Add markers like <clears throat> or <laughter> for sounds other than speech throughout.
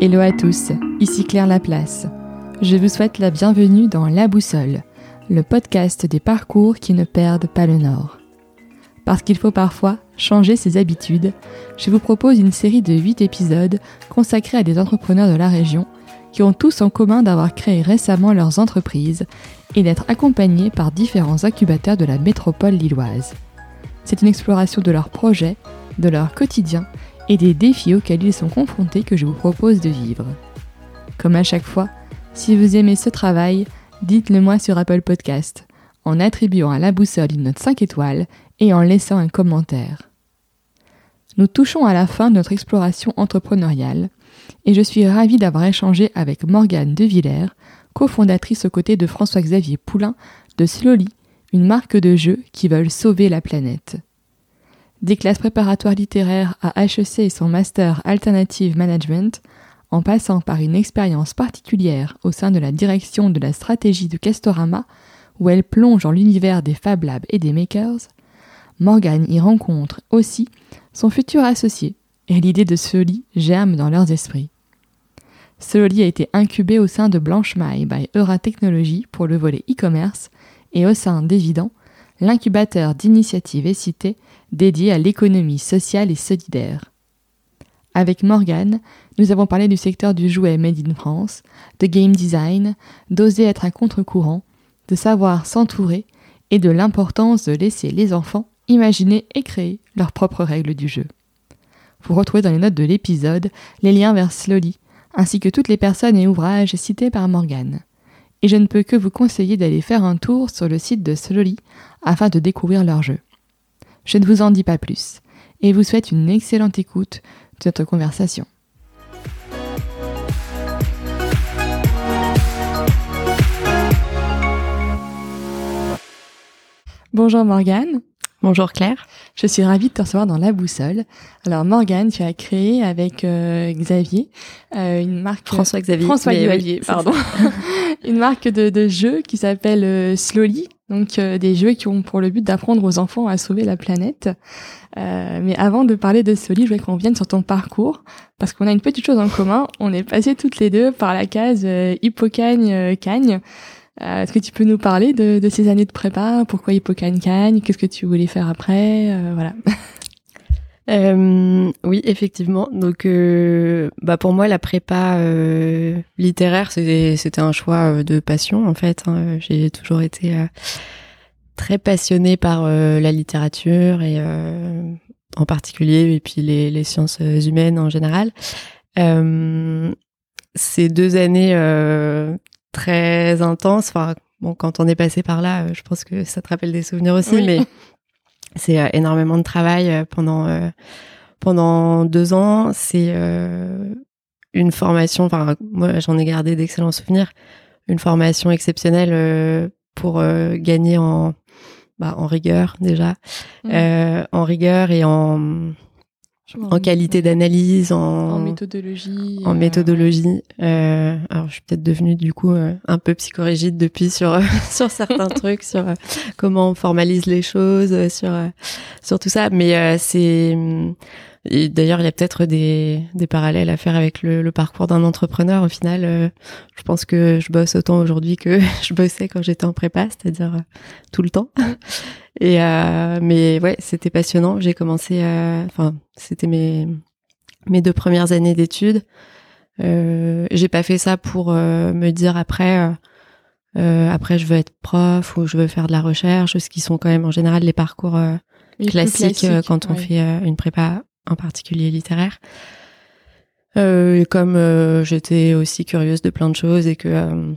Hello à tous, ici Claire Laplace. Je vous souhaite la bienvenue dans La Boussole, le podcast des parcours qui ne perdent pas le nord. Parce qu'il faut parfois changer ses habitudes, je vous propose une série de 8 épisodes consacrés à des entrepreneurs de la région qui ont tous en commun d'avoir créé récemment leurs entreprises et d'être accompagnés par différents incubateurs de la métropole lilloise. C'est une exploration de leurs projets, de leur quotidien et des défis auxquels ils sont confrontés que je vous propose de vivre. Comme à chaque fois, si vous aimez ce travail, dites-le moi sur Apple Podcast, en attribuant à la boussole une note 5 étoiles et en laissant un commentaire. Nous touchons à la fin de notre exploration entrepreneuriale, et je suis ravie d'avoir échangé avec Morgane De Villers, cofondatrice aux côtés de François-Xavier Poulain de Slowly, une marque de jeux qui veulent sauver la planète. Des classes préparatoires littéraires à HEC et son master Alternative Management, en passant par une expérience particulière au sein de la direction de la stratégie de Castorama, où elle plonge dans l'univers des Fab Labs et des Makers, Morgane y rencontre aussi son futur associé, et l'idée de Soli germe dans leurs esprits. Soli a été incubé au sein de Blanche Maille by Eura Technologies pour le volet e-commerce et au sein d'Evident, l'incubateur d'initiatives et cités dédié à l'économie sociale et solidaire. Avec Morgane, nous avons parlé du secteur du jouet made in France, de game design, d'oser être un contre-courant, de savoir s'entourer et de l'importance de laisser les enfants imaginer et créer leurs propres règles du jeu. Vous retrouvez dans les notes de l'épisode les liens vers Slowly, ainsi que toutes les personnes et ouvrages cités par Morgane. Et je ne peux que vous conseiller d'aller faire un tour sur le site de Slowly afin de découvrir leur jeu. Je ne vous en dis pas plus et vous souhaite une excellente écoute de notre conversation. Bonjour Morgane. Bonjour Claire. Je suis ravie de te recevoir dans La Boussole. Alors Morgane, tu as créé avec euh, Xavier euh, une marque... François Xavier. François Xavier, pardon. <laughs> <laughs> une marque de, de jeux qui s'appelle euh, Slowly. Donc des jeux qui ont pour le but d'apprendre aux enfants à sauver la planète. mais avant de parler de Slowly, je voudrais qu'on vienne sur ton parcours parce qu'on a une petite chose en commun. On est passé toutes les deux par la case hippocagne-cagne. Euh, Est-ce que tu peux nous parler de, de, ces années de prépa? Pourquoi Hippocane Cagne? Qu'est-ce que tu voulais faire après? Euh, Voilà. <laughs> Euh, oui, effectivement. Donc, euh, bah pour moi, la prépa euh, littéraire, c'était un choix euh, de passion en fait. Hein. J'ai toujours été très passionnée par la littérature et en particulier, et puis les, les sciences humaines en général. ces deux années très intense. Enfin, bon, quand on est passé par là, euh, je pense que ça te rappelle des souvenirs aussi, mais c'est euh, énormément de travail euh, pendant pendant deux ans. C'est une formation. Enfin, moi, j'en ai gardé d'excellents souvenirs. Une formation exceptionnelle pour gagner en bah, en rigueur déjà, mmh. en rigueur et en en qualité d'analyse, en, en, méthodologie. En euh, méthodologie. Euh, alors, je suis peut-être devenue du coup euh, un peu psychorigide depuis sur <laughs> sur certains <laughs> trucs, sur comment on formalise les choses, sur sur tout ça. Mais c'est D'ailleurs, il y a peut-être des, des parallèles à faire avec le, le parcours d'un entrepreneur. Au final, je pense que je bosse autant aujourd'hui que <laughs> je bossais quand j'étais en prépa, c'est-à-dire tout le temps. <laughs> Et euh, mais ouais, c'était passionnant. J'ai commencé, enfin, c'était mes mes deux premières années d'études. Euh, j'ai pas fait ça pour euh, me dire après, euh, euh, après je veux être prof ou je veux faire de la recherche, ce qui sont quand même en général les parcours classiques, quand on fait une prépa en particulier littéraire. comme j'étais aussi curieuse de plein de choses et que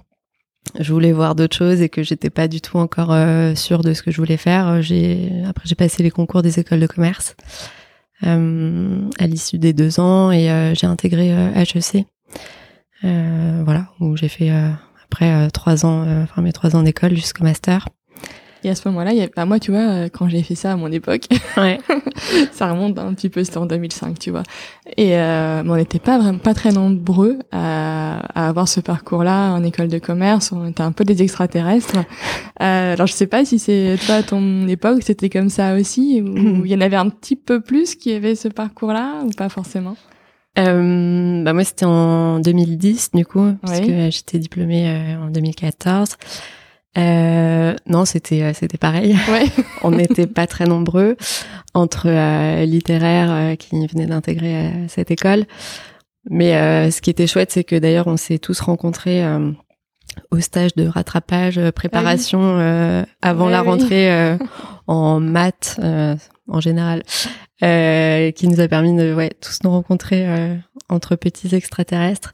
je voulais voir d'autres choses et que j'étais pas du tout encore euh, sûre de ce que je voulais faire. Euh, j'ai après j'ai passé les concours des écoles de commerce euh, à l'issue des deux ans et euh, j'ai intégré HEC. voilà où j'ai fait après trois ans, enfin mes trois ans d'école jusqu'au master. Et à ce moment-là, a, bah moi, tu vois, euh, quand j'ai fait ça à mon époque, ouais. <laughs> ça remonte un petit peu, c'était en 2005, tu vois. Et euh, on n'était pas vraiment pas très nombreux à, à avoir ce parcours-là en école de commerce. On était un peu des extraterrestres. Euh, alors je sais pas si c'est toi à ton époque, c'était comme ça aussi, ou <laughs> il y en avait un petit peu plus qui avait ce parcours-là, ou pas forcément? euh, bah moi c'était en 2010 du coup parce que j'étais diplômée euh, en 2014. Euh, non, c'était c'était pareil. Ouais. <laughs> On n'était pas très nombreux entre littéraires qui venaient d'intégrer cette école. Mais ce qui était chouette, c'est que d'ailleurs on s'est tous rencontrés au stage de rattrapage, euh, préparation ah euh, avant la rentrée euh, en maths en général, qui nous a permis de ouais, tous nous rencontrer entre petits extraterrestres.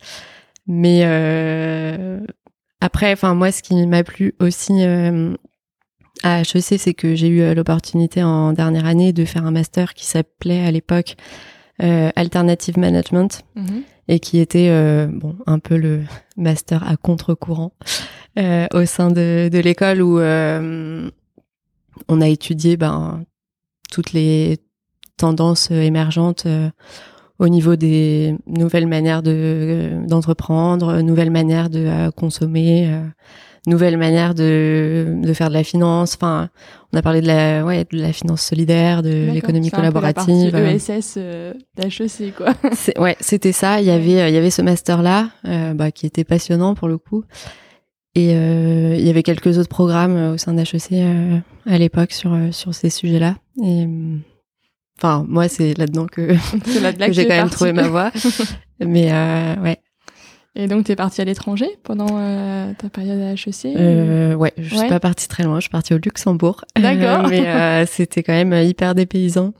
Mais après, enfin moi, ce qui m'a plu aussi à HEC, c'est que j'ai eu l'opportunité en dernière année de faire un master qui s'appelait à l'époque Alternative Management. Mhm et qui était euh, bon un peu le master à contre-courant euh, au sein de, de l'école où euh, on a étudié ben toutes les tendances émergentes au niveau des nouvelles manières de d'entreprendre, nouvelles manières de consommer, nouvelles manières de, de faire de la finance. Enfin, on a parlé de la, ouais, de la finance solidaire, de l'économie collaborative. Un ESS euh, d'HEC, quoi. <laughs> ouais, c'était ça. Il y avait, il y avait ce master là, euh, bah, qui était passionnant pour le coup. Et euh, il y avait quelques autres programmes au sein d'HEC euh, à l'époque sur sur ces sujets-là. Et enfin, moi, c'est là-dedans que, <laughs> que j'ai quand même trouvé ma voie. <laughs> Mais ouais, et donc, tu es partie à l'étranger pendant euh, ta période à HEC euh, Ouais, je suis pas partie très loin. Je suis partie au Luxembourg. <laughs> D'accord. mais euh, c'était quand même hyper dépaysant.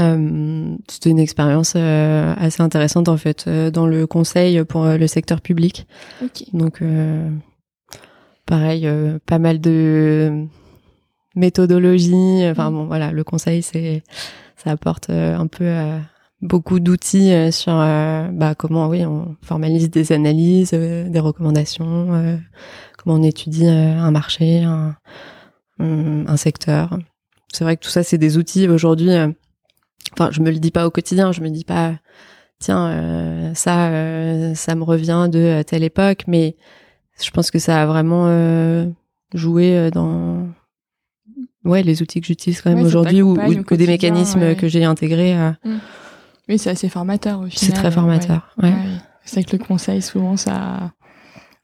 Euh, c'était une expérience euh, assez intéressante en fait dans le conseil pour le secteur public. Okay. Donc, pareil, pas mal de méthodologie. Enfin bon, voilà, le conseil, c'est ça apporte un peu beaucoup d'outils euh, sur euh, bah, comment oui on formalise des analyses, euh, des recommandations, comment on étudie un marché, un, un secteur. C'est vrai que tout ça c'est des outils aujourd'hui. Enfin, je me le dis pas au quotidien, je me dis pas tiens ça ça me revient de telle époque, mais je pense que ça a vraiment joué dans ouais les outils que j'utilise quand même aujourd'hui ou, ou, des mécanismes que j'ai intégrés. Mmh. Oui, c'est assez formateur au final. C'est très formateur, ouais. C'est que le conseil, souvent, ça,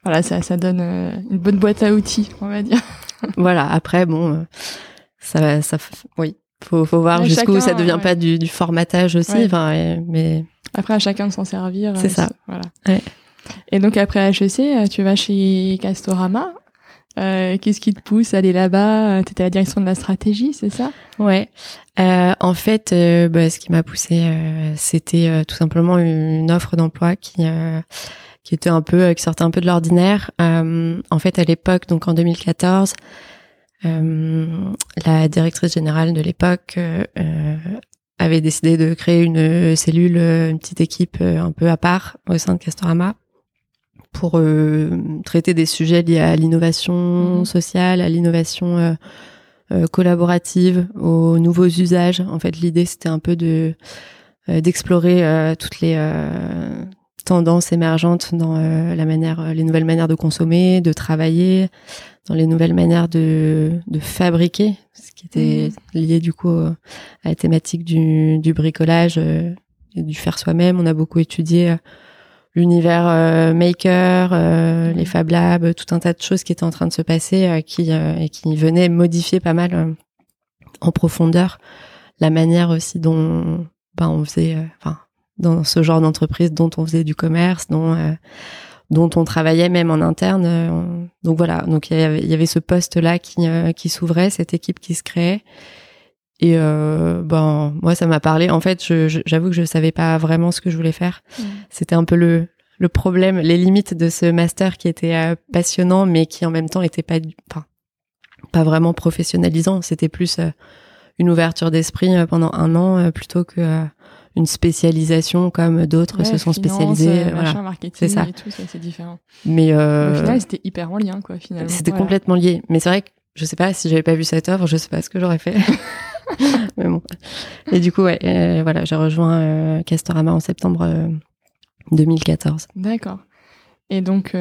voilà, ça, ça donne euh, une bonne boîte à outils, on va dire. <laughs> voilà. Après, bon, euh, ça, ça, oui, faut, faut voir jusqu'où ça devient pas du, du, formatage aussi, enfin, mais. Après, à chacun de s'en servir. C'est ça. Voilà. Et donc après HEC, tu vas chez Castorama. Euh, Qu'est-ce qui te pousse à aller là-bas? Euh, Tu étais à la direction de la stratégie, c'est ça? Ouais. Euh, en fait, euh, bah, ce qui m'a poussé, euh, c'était tout simplement une offre d'emploi qui qui était un peu, qui sortait un peu de l'ordinaire. en fait, à l'époque, donc en 2014, la directrice générale de l'époque avait décidé de créer une cellule, une petite équipe un peu à part au sein de Castorama pour euh, traiter des sujets liés à l'innovation mhm. sociale, à l'innovation euh, euh, collaborative, aux nouveaux usages. En fait, l'idée c'était un peu de d'explorer toutes les tendances émergentes dans la manière, les nouvelles manières de consommer, de travailler, dans les nouvelles manières de, de fabriquer, ce qui était mhm. lié du coup à la thématique du, du bricolage et du faire soi-même. On a beaucoup étudié l'univers euh, maker, euh, les Fab Labs, tout un tas de choses qui étaient en train de se passer euh, qui et qui venaient modifier pas mal en profondeur la manière aussi dont ben, on faisait enfin dans ce genre d'entreprise dont on faisait du commerce, dont dont on travaillait même en interne. donc voilà, donc il y avait, y avait ce poste là qui qui s'ouvrait, cette équipe qui se créait. Et euh, ben moi ça m'a parlé. En fait, j'avoue que je savais pas vraiment ce que je voulais faire. Mm. C'était un peu le le problème, les limites de ce master qui était euh, passionnant, mais qui en même temps était pas, enfin, pas vraiment professionnalisant. C'était plus euh, une ouverture d'esprit euh, pendant un an plutôt que une spécialisation comme d'autres se sont spécialisés. voilà, c'est ça c'est différent. Mais au final, c'était hyper en lien, quoi. Finalement. C'était complètement lié. Mais c'est vrai que je sais pas si j'avais pas vu cette offre, je sais pas ce que j'aurais fait. <laughs> Mais bon. Et du coup, ouais, euh, voilà, j'ai rejoint euh, Castorama en septembre 2014. Euh, D'accord. Et donc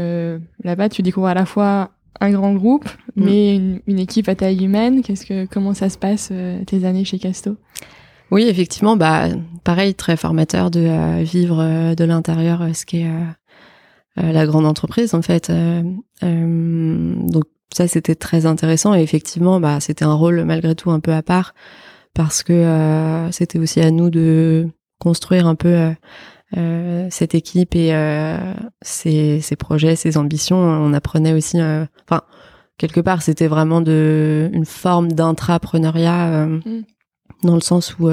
là-bas, tu découvres à la fois un grand groupe, mm. mais une, équipe à taille humaine. Qu'est-ce que, comment ça se passe tes années chez Casto? Oui, effectivement, bah pareil, très formateur de vivre de l'intérieur ce qui est la grande entreprise en fait. donc ça c'était très intéressant et effectivement bah c'était un rôle malgré tout un peu à part parce que c'était aussi à nous de construire un peu euh, cette équipe et euh, ses, ses, projets, ses ambitions. On apprenait aussi, euh, enfin, quelque part, c'était vraiment de une forme d'intrapreneuriat mm. dans le sens où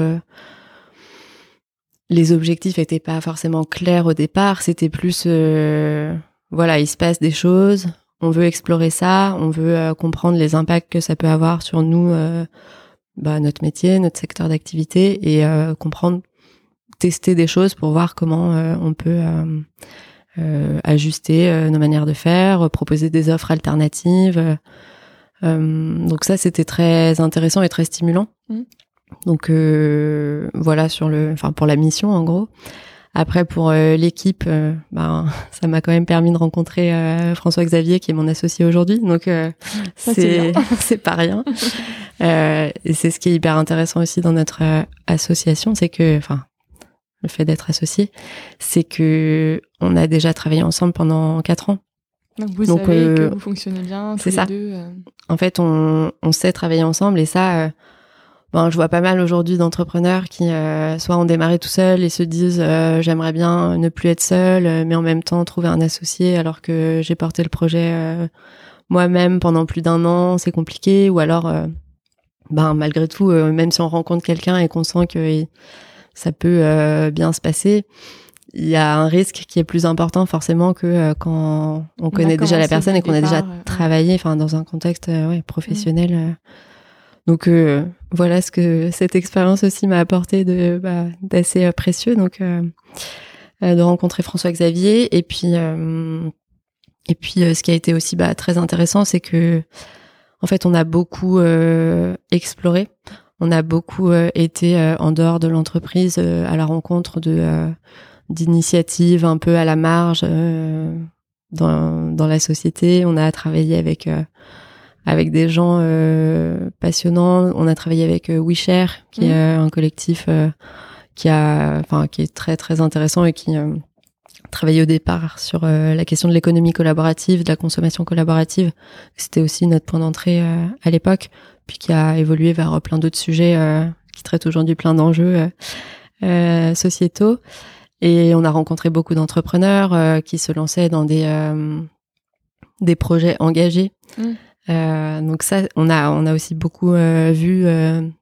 les objectifs étaient pas forcément clairs au départ. C'était plus, voilà, il se passe des choses. On veut explorer ça. On veut comprendre les impacts que ça peut avoir sur nous. Bah, notre métier, notre secteur d'activité et comprendre tester des choses pour voir comment euh, on peut euh, euh, ajuster nos manières de faire, proposer des offres alternatives. donc ça, c'était très intéressant et très stimulant. Mmh. Donc voilà sur le, enfin pour la mission en gros. Après pour l'équipe, ben <laughs> ça m'a quand même permis de rencontrer François Xavier qui est mon associé aujourd'hui. Donc <laughs> c'est <laughs> c'est pas rien. et c'est ce qui est hyper intéressant aussi dans notre association, c'est que enfin le fait d'être associé, c'est que on a déjà travaillé ensemble pendant quatre ans. Donc vous savez que euh, vous fonctionnez bien. C'est ça. Deux, euh. En fait, on, on sait travailler ensemble et ça, euh, ben, je vois pas mal aujourd'hui d'entrepreneurs qui soit ont démarré tout seuls et se disent j'aimerais bien ne plus être seul, mais en même temps trouver un associé alors que j'ai porté le projet moi-même pendant plus d'un an, c'est compliqué. Ou alors, ben malgré tout, même si on rencontre quelqu'un et qu'on sent que ça peut euh, bien se passer. Il y a un risque qui est plus important forcément que euh, quand on, connaît déjà la personne et qu'on a déjà travaillé, enfin dans un contexte euh, ouais, professionnel. Mm. Donc voilà ce que cette expérience aussi m'a apporté de bah, d'assez précieux. Donc de rencontrer François Xavier et puis et puis ce qui a été aussi bah, très intéressant, c'est que en fait on a beaucoup exploré on a beaucoup euh, été euh, en dehors de l'entreprise euh, à la rencontre de d'initiatives un peu à la marge dans, dans la société. On a travaillé avec avec des gens passionnants. On a travaillé avec WeShare, qui est mmh. un collectif qui a, enfin, qui est très très intéressant et qui travaillé au départ sur la question de l'économie collaborative, de la consommation collaborative. C'était aussi notre point d'entrée à l'époque puis qui a évolué vers plein d'autres sujets euh, qui traitent aujourd'hui plein d'enjeux euh, euh, sociétaux. Et on a rencontré beaucoup d'entrepreneurs qui se lançaient dans des des projets engagés. Mmh. Donc ça, on a on a aussi beaucoup vu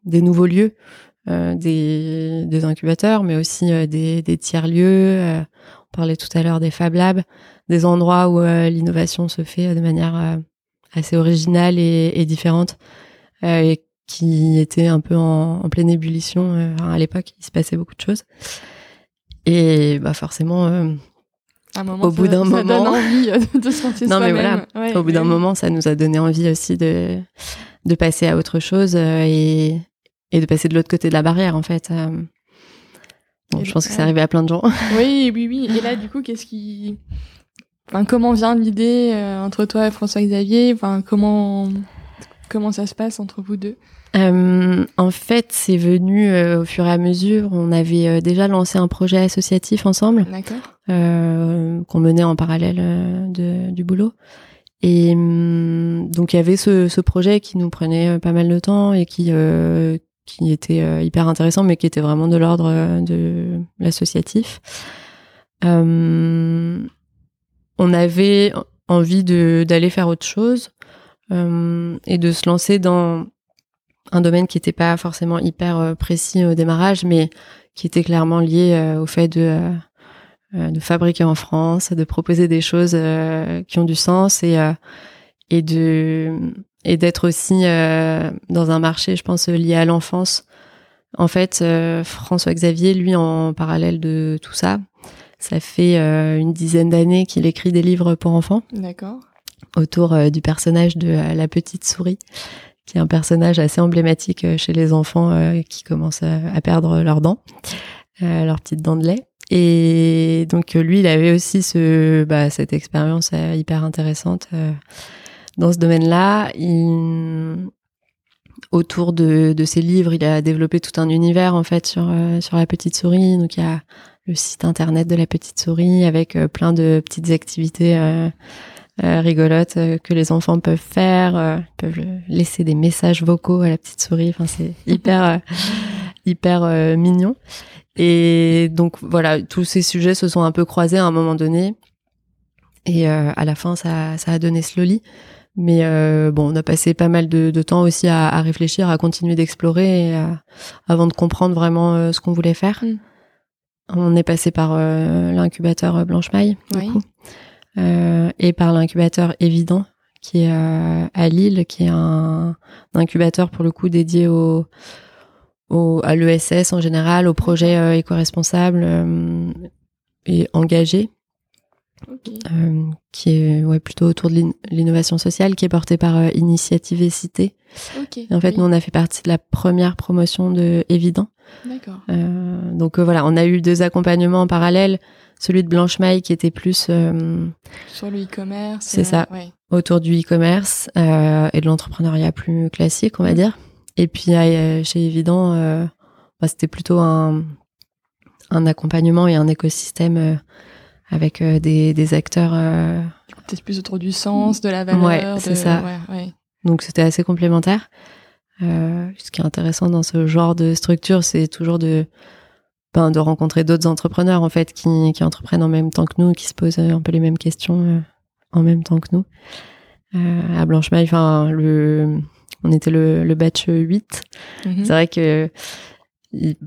des nouveaux lieux, des, des incubateurs, mais aussi des, des tiers lieux. on parlait tout à l'heure des Fab Labs, des endroits où l'innovation se fait de manière assez originale et, et différente. Euh, et qui était un peu en, en pleine ébullition euh, à l'époque. Il se passait beaucoup de choses. Et bah forcément, euh, au bout d'un moment, donne envie de se Non mais voilà, au bout d'un moment, ça nous a donné envie aussi de de passer à autre chose et et de passer de l'autre côté de la barrière en fait. Bon, je pense que c'est arrivé à plein de gens. <laughs> Oui, oui, oui. Et là, du coup, qu'est-ce qui, enfin, comment vient l'idée entre toi et François Xavier Enfin, comment Comment ça se passe entre vous deux? Euh, en fait, c'est venu euh, au fur et à mesure. On avait euh, déjà lancé un projet associatif ensemble, qu'on menait en parallèle de, du boulot. Et hum, donc il y avait ce, ce, projet qui nous prenait pas mal de temps et qui qui était hyper intéressant, mais qui était vraiment de l'ordre de l'associatif. on avait envie d'aller faire autre chose. Et de se lancer dans un domaine qui n'était pas forcément hyper euh, précis au démarrage, mais qui était clairement lié euh, au fait de de fabriquer en France, de proposer des choses qui ont du sens et et de et d'être aussi dans un marché, je pense, lié à l'enfance. En fait, François Xavier, lui, en parallèle de tout ça, ça fait une dizaine d'années qu'il écrit des livres pour enfants. D'accord autour euh, du personnage de euh, la petite souris, qui est un personnage assez emblématique euh, chez les enfants qui commencent à, perdre leurs dents, leurs petites dents de lait. Et donc lui, il avait aussi bah, cette expérience hyper intéressante dans ce domaine-là. Autour de, ses livres, il a développé tout un univers en fait sur sur la petite souris. Donc il y a le site internet de la petite souris avec plein de petites activités rigolotes que les enfants peuvent faire, peuvent laisser des messages vocaux à la petite souris. Enfin c'est <laughs> hyper hyper mignon. Et donc voilà, tous ces sujets se sont un peu croisés à un moment donné. Et euh, à la fin, ça, ça a donné Slowly. Mais euh, bon, on a passé pas mal de, de temps aussi à, à, réfléchir, à continuer d'explorer avant de comprendre vraiment euh, ce qu'on voulait faire. Mm. On est passé par euh, l'incubateur Blanche Maille, du coup, et par l'incubateur Évident, qui est à Lille, qui est un, un, incubateur pour le coup dédié au, au à l'ESS en général, aux projets éco-responsables et engagés euh, qui est ouais, plutôt autour de l'innovation sociale, qui est portée par euh, Initiative et Cité. en fait, nous, on a fait partie de la première promotion de Évident. D'accord. Euh, donc voilà, on a eu deux accompagnements en parallèle. Celui de Blanche Maille qui était plus sur le e-commerce. C'est ça, autour du e-commerce et de l'entrepreneuriat plus classique, on va dire. Et puis chez Évident, bah, c'était plutôt un, un accompagnement et un écosystème avec euh, des, des, acteurs. Euh... Peut-être plus autour du sens, de la valeur. Ouais, c'est ça. Donc c'était assez complémentaire. Euh, ce qui est intéressant dans ce genre de structure, c'est toujours de ben, de rencontrer d'autres entrepreneurs en fait qui, qui entreprennent en même temps que nous, qui se posent un peu les mêmes questions euh, en même temps que nous. Euh, à Blanche Maille, enfin le on était le, le batch 8. Mm-hmm. C'est vrai que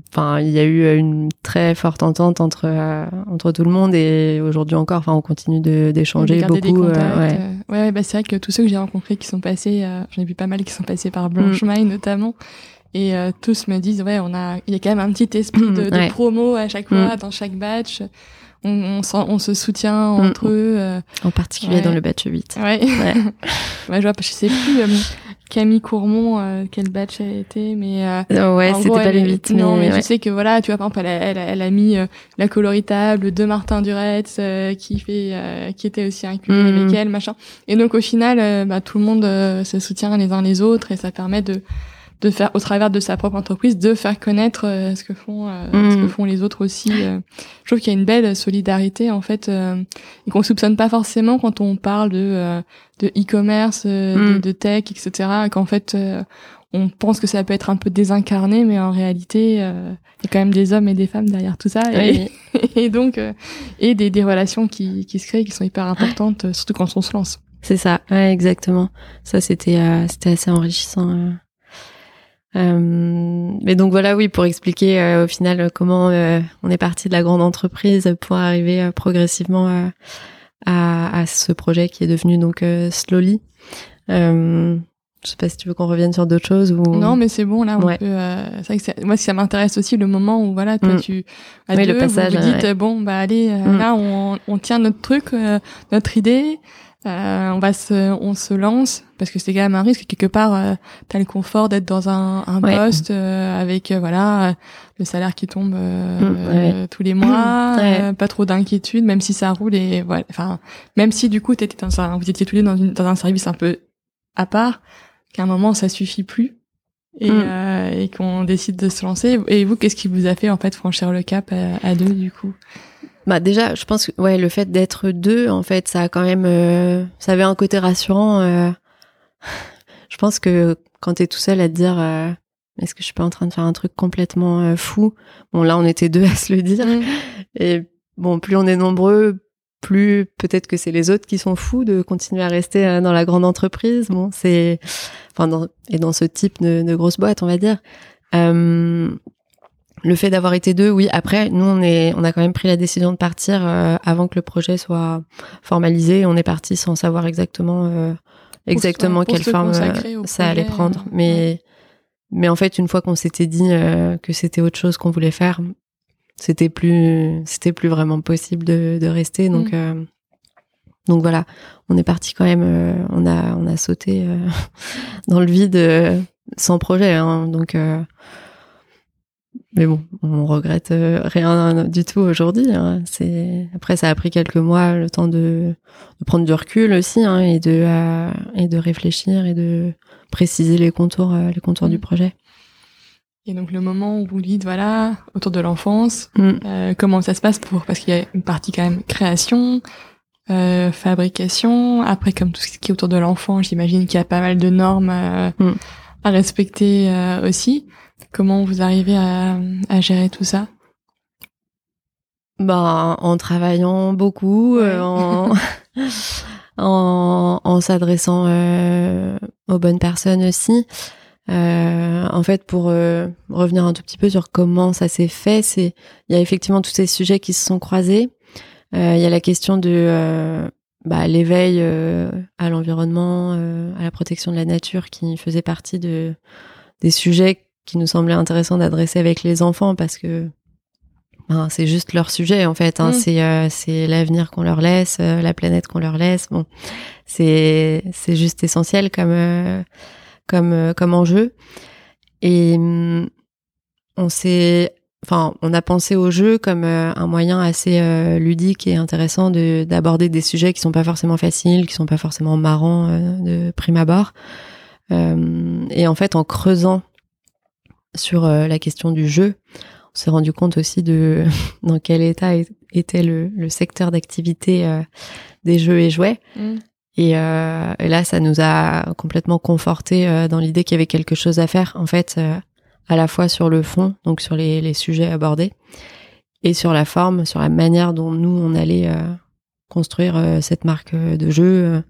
enfin il y a eu une très forte entente entre euh, entre tout le monde et aujourd'hui encore enfin on continue d'échanger beaucoup euh, ouais. Euh, ouais, bah c'est vrai que tous ceux que j'ai rencontrés qui sont passés j'en ai vu pas mal qui sont passés par Blanche Maille mm. notamment et tous me disent ouais on a il y a quand même un petit esprit <clears throat> de, de promo à chaque fois mm. dans chaque batch on, on, on, se soutient mm. entre eux. en particulier dans le batch 8. Ouais. <laughs> ouais. je vois, je sais plus. Camille Courmont, euh, quel batch elle été, mais euh, ouais, c'était pas le 8. Non, mais, je sais que voilà, tu vois, par exemple, elle a, elle, a mis euh, la coloritable de Martin Duretz, euh, qui fait, qui était aussi inclus mmh. avec elle, machin. Et donc au final, bah, tout le monde se soutient les uns les autres et ça permet de de faire au travers de sa propre entreprise de faire connaître euh, ce que font euh, ce que mm. font les autres aussi euh. je trouve qu'il y a une belle solidarité en fait et qu'on soupçonne pas forcément quand on parle de de e-commerce de, mm. de, tech etc qu'en fait on pense que ça peut être un peu désincarné mais en réalité il y a quand même des hommes et des femmes derrière tout ça et, <laughs> et donc et des, des relations qui, qui se créent qui sont hyper importantes surtout quand on se lance c'est ça ouais, exactement ça c'était c'était assez enrichissant euh, mais donc voilà, oui, pour expliquer euh, au final comment euh, on est parti de la grande entreprise pour arriver progressivement à, à, ce projet qui est devenu donc Slowly. Je sais pas si tu veux qu'on revienne sur d'autres choses ou non, mais c'est bon là. On peut, c'est vrai que moi, ça m'intéresse aussi le moment où voilà, toi, mm. tu à oui, deux, le passage, vous, vous dites bon bah allez, mm. là on, on, tient notre truc, notre idée. Euh, on va se, on se lance parce que c'est quand même un risque quelque part. Euh, T'as le confort d'être dans un, un poste euh, avec euh, voilà le salaire qui tombe mm, tous les mois, pas trop d'inquiétude, même si ça roule et voilà. Enfin, même si du coup t'étais dans un, vous étiez tous les dans, une, dans un service un peu à part, qu'à un moment ça suffit plus et, mm. et qu'on décide de se lancer. Et vous, qu'est-ce qui vous a fait en fait franchir le cap à deux du coup? Bah déjà, je pense que ouais, le fait d'être deux, en fait, ça a quand même, euh, ça avait un côté rassurant. Euh. <laughs> je pense que quand t'es tout seul à te dire, euh, est-ce que je suis pas en train de faire un truc complètement fou? Bon, là, on était deux <laughs> à se le dire. Mmh. Et bon, plus on est nombreux, plus peut-être que c'est les autres qui sont fous de continuer à rester dans la grande entreprise. Bon, c'est, enfin, dans, et dans ce type de, de grosse boîte, on va dire. Le fait d'avoir été deux, oui. Après, nous, on est, on a quand même pris la décision de partir euh, avant que le projet soit formalisé. On est parti sans savoir exactement, euh, exactement quelle forme euh, ça allait prendre. Mais, mais en fait, une fois qu'on s'était dit que c'était autre chose qu'on voulait faire, c'était plus, c'était plus vraiment possible de, de rester. Donc, mm. donc voilà, on est parti quand même. on a, on a sauté <laughs> dans le vide sans projet. Hein, donc mais bon, on regrette euh, rien du tout aujourd'hui. Hein. C'est après, ça a pris quelques mois, le temps de, de prendre du recul aussi, hein, et de euh, et de réfléchir et de préciser les contours, euh, les contours du mm. projet. Et donc le moment où vous dites voilà autour de l'enfance, mm. comment ça se passe pour parce qu'il y a une partie quand même création, fabrication. Après, comme tout ce qui est autour de l'enfant, j'imagine qu'il y a pas mal de normes mm. à respecter aussi. Comment vous arrivez à, à gérer tout ça? Ben, en travaillant beaucoup, euh, en, <laughs> en, en s'adressant euh, aux bonnes personnes aussi. Euh, en fait, pour revenir un tout petit peu sur comment ça s'est fait, c'est il y a effectivement tous ces sujets qui se sont croisés. Il y a la question de bah, l'éveil à l'environnement, à la protection de la nature, qui faisait partie de des sujets qui nous semblait intéressant d'adresser avec les enfants parce que ben, c'est juste leur sujet en fait. Hein. Mm. C'est euh, c'est l'avenir qu'on leur laisse, euh, la planète qu'on leur laisse. Bon, c'est c'est juste essentiel comme euh, comme comme enjeu. Et mm, on s'est enfin, on a pensé au jeu comme un moyen assez ludique et intéressant de d'aborder des sujets qui sont pas forcément faciles, qui sont pas forcément marrants de prime abord. et en fait, en creusant sur euh, la question du jeu, on s'est rendu compte aussi de <laughs> dans quel état était le, le secteur d'activité euh, des jeux et jouets. Mm. Euh, et, là, ça nous a complètement conforté dans l'idée qu'il y avait quelque chose à faire, en fait, à la fois sur le fond, donc sur les, les, sujets abordés, et sur la forme, sur la manière dont nous, on allait construire cette marque de jeu,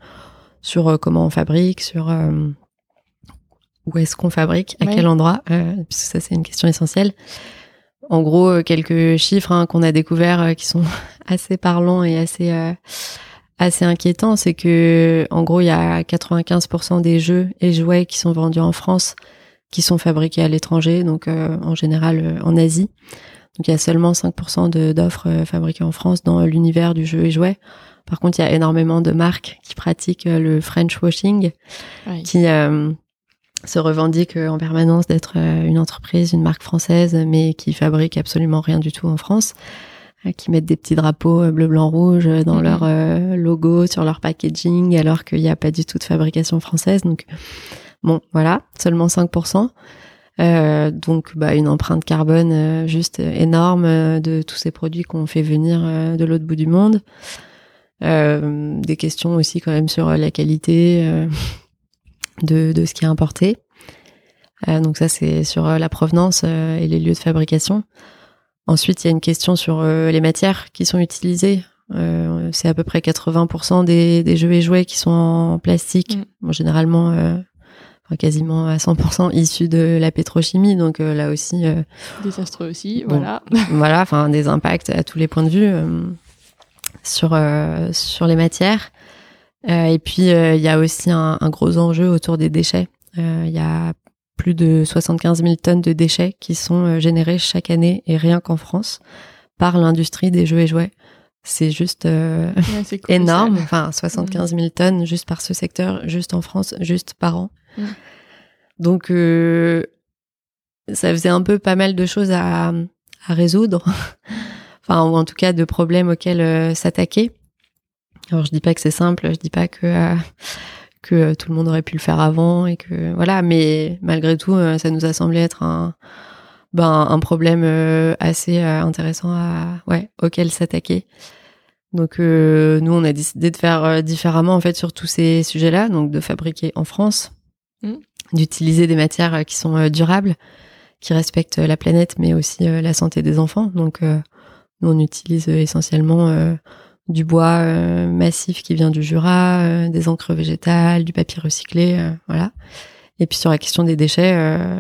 sur comment on fabrique, sur où est-ce qu'on fabrique, à quel endroit, euh, puisque ça c'est une question essentielle. En gros, euh, quelques chiffres hein, qu'on a découverts euh, qui sont <laughs> assez parlants et assez assez inquiétants, c'est que en gros il y a 95% des jeux et jouets qui sont vendus en France qui sont fabriqués à l'étranger, donc en général en Asie. Donc il y a seulement 5% d'offres fabriquées en France dans l'univers du jeu et jouet. Par contre, il y a énormément de marques qui pratiquent le French washing, qui se revendique en permanence d'être euh, une entreprise, une marque française, mais qui fabrique absolument rien du tout en France, euh, qui mettent des petits drapeaux euh, bleu, blanc, rouge dans leur logo, sur leur packaging, alors qu'il n'y a pas du tout de fabrication française. Donc, bon, voilà, seulement 5%. Euh, donc, bah, une empreinte carbone juste énorme de tous ces produits qu'on fait venir de l'autre bout du monde. des questions aussi quand même sur la qualité de, de ce qui est importé. Euh, donc ça, c'est sur euh, la provenance euh, et les lieux de fabrication. Ensuite, il y a une question sur les matières qui sont utilisées. c'est à peu près 80% des, des, jeux et jouets qui sont en plastique, mm. généralement enfin, quasiment à 100% issus de la pétrochimie. Donc là aussi... Désastreux aussi, voilà. <laughs> voilà, enfin des impacts à tous les points de vue sur, sur les matières. Euh, et puis, euh, il y a aussi un, un, gros enjeu autour des déchets. Euh, il y a plus de 75 000 tonnes de déchets qui sont générés chaque année, et rien qu'en France, par l'industrie des jeux et jouets. C'est juste <laughs> énorme. Enfin, 75 000 tonnes juste par ce secteur, juste en France, juste par an. Donc, euh, ça faisait un peu pas mal de choses à, à résoudre. <laughs> enfin, ou en tout cas de problèmes auxquels s'attaquer. Alors je dis pas que c'est simple, je dis pas que euh, que euh, tout le monde aurait pu le faire avant et que voilà, mais malgré tout, euh, ça nous a semblé être un ben un problème assez intéressant à ouais auquel s'attaquer. Donc nous, on a décidé de faire différemment en fait sur tous ces sujets-là, donc de fabriquer en France, mmh. d'utiliser des matières qui sont durables, qui respectent la planète, mais aussi la santé des enfants. Donc nous, on utilise essentiellement du bois euh, massif qui vient du Jura, euh, des encres végétales, du papier recyclé, euh, voilà. Et puis sur la question des déchets,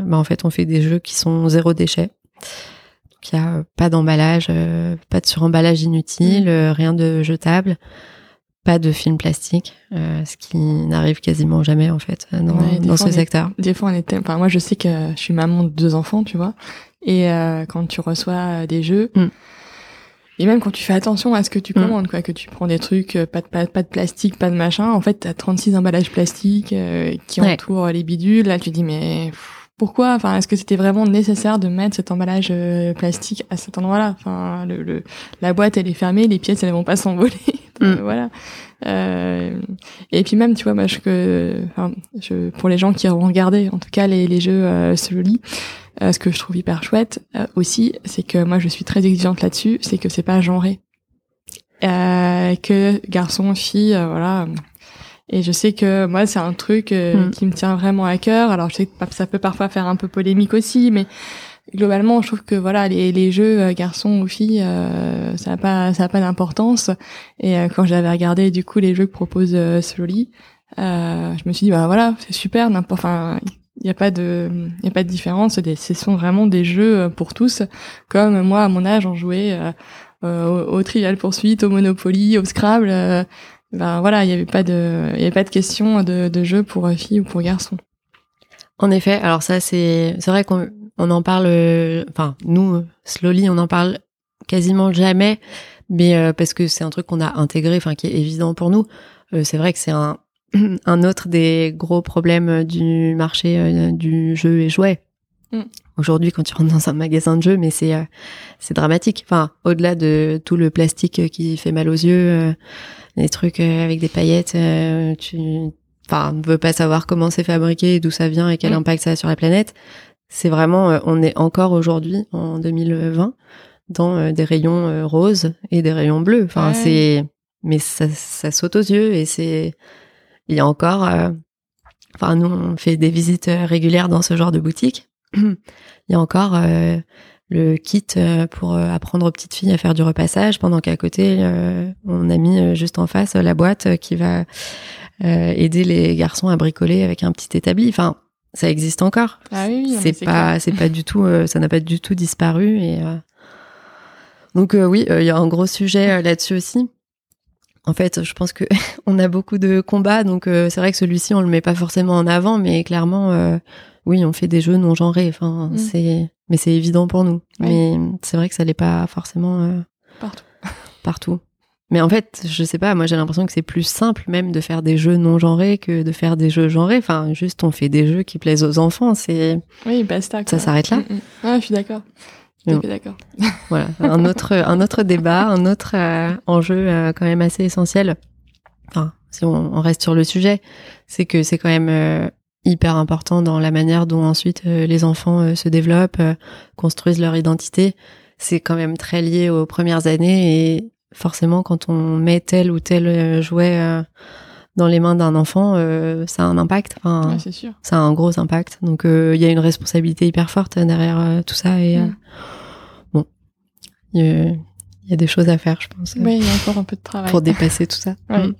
bah en fait on fait des jeux qui sont zéro déchet. Donc il y a pas d'emballage, pas de suremballage inutile, mmh. rien de jetable, pas de film plastique, ce qui n'arrive quasiment jamais en fait dans, ce secteur. des fois on est, enfin moi je sais que je suis maman de deux enfants, tu vois, et quand tu reçois des jeux. Mmh. Et même quand tu fais attention à ce que tu mm. commandes, quoi, que tu prends des trucs, euh, pas de, pas, pas de plastique, pas de machin, en fait, t'as 36 emballages plastiques euh, qui entourent les bidules. Là, tu dis, mais pourquoi? Enfin, est-ce que c'était vraiment nécessaire de mettre cet emballage plastique à cet endroit-là? Enfin, le, la boîte elle est fermée, les pièces elles vont pas <laughs> s'envoler. Mm. voilà. Euh, et puis même, tu vois, moi, je, que, enfin, je, pour les gens qui ont regardé, en tout cas, les, les jeux euh, Slowly, euh, ce que je trouve hyper chouette euh, aussi, c'est que moi, je suis très exigeante là-dessus, c'est que c'est pas genré. Euh, que garçon, fille, voilà. Et je sais que moi, c'est un truc mm. qui me tient vraiment à cœur. Alors, je sais que ça peut parfois faire un peu polémique aussi, mais globalement, je trouve que voilà, les, les jeux euh, garçons ou filles, euh, ça n'a pas ça a pas d'importance. Et euh, quand j'avais regardé du coup les jeux que propose Slowly, je me suis dit bah voilà, c'est super. Enfin, il n'y a pas de y a pas de différence. Ce sont vraiment des jeux pour tous. Comme moi à mon âge, on jouait au, au, Trivial Poursuite, au Monopoly, au Scrabble. ben voilà, il n'y avait pas de y avait pas de question de, de jeu pour filles ou pour garçons. En effet, alors ça c'est c'est vrai qu'on on en parle, euh, enfin nous, Slowly, on en parle quasiment jamais, mais euh, parce que c'est un truc qu'on a intégré, enfin qui est évident pour nous. Euh, c'est vrai que c'est un, <clears throat> un autre des gros problèmes du marché du jeu et jouets. Mm. Aujourd'hui, quand tu rentres dans un magasin de jeux, mais c'est c'est dramatique. Enfin, au-delà de tout le plastique qui fait mal aux yeux, les trucs avec des paillettes, tu enfin ne veux pas savoir comment c'est fabriqué, d'où ça vient et quel mm. impact ça a sur la planète c'est vraiment, euh, on est encore aujourd'hui en 2020 dans euh, des rayons euh, roses et des rayons bleus. Enfin, c'est, mais ça, ça, saute aux yeux et c'est, il y a encore, enfin, nous on fait des visites régulières dans ce genre de boutique. <clears throat> il y a encore le kit pour apprendre aux petites filles à faire du repassage, pendant qu'à côté, on a mis juste en face la boîte qui va aider les garçons à bricoler avec un petit établi. Enfin, ça existe encore. Ah oui, c'est pas, c'est pas du tout, euh, ça n'a pas du tout disparu. Et euh, donc euh, oui, il y a un gros sujet là-dessus aussi. En fait, je pense que <laughs> on a beaucoup de combats, donc c'est vrai que celui-ci on le met pas forcément en avant, mais clairement, oui, on fait des jeux non genrés. Enfin, mm. c'est, mais c'est évident pour nous. Mais c'est vrai que ça l'est pas forcément partout. <laughs> Partout. Mais en fait, je sais pas, moi j'ai l'impression que c'est plus simple même de faire des jeux non genrés que de faire des jeux genrés. Enfin, juste on fait des jeux qui plaisent aux enfants, c'est. Oui, basta. Ça s'arrête là. Mm, mm. Ah, je suis d'accord. D'accord. <laughs> voilà, un autre, un autre débat, un autre euh, enjeu euh, quand même assez essentiel. Enfin, si on, on reste sur le sujet, c'est que c'est quand même euh, hyper important dans la manière dont ensuite les enfants se développent, construisent leur identité. C'est quand même très lié aux premières années et forcément, quand on met tel ou tel jouet dans les mains d'un enfant, euh, ça a un impact. Enfin, c'est sûr. Ça a un gros impact. Donc, il y a une responsabilité hyper forte derrière tout ça. Et mm. bon, il y, a des choses à faire, je pense. Oui, il y a encore un peu de travail. Pour <laughs> dépasser tout ça. Mm.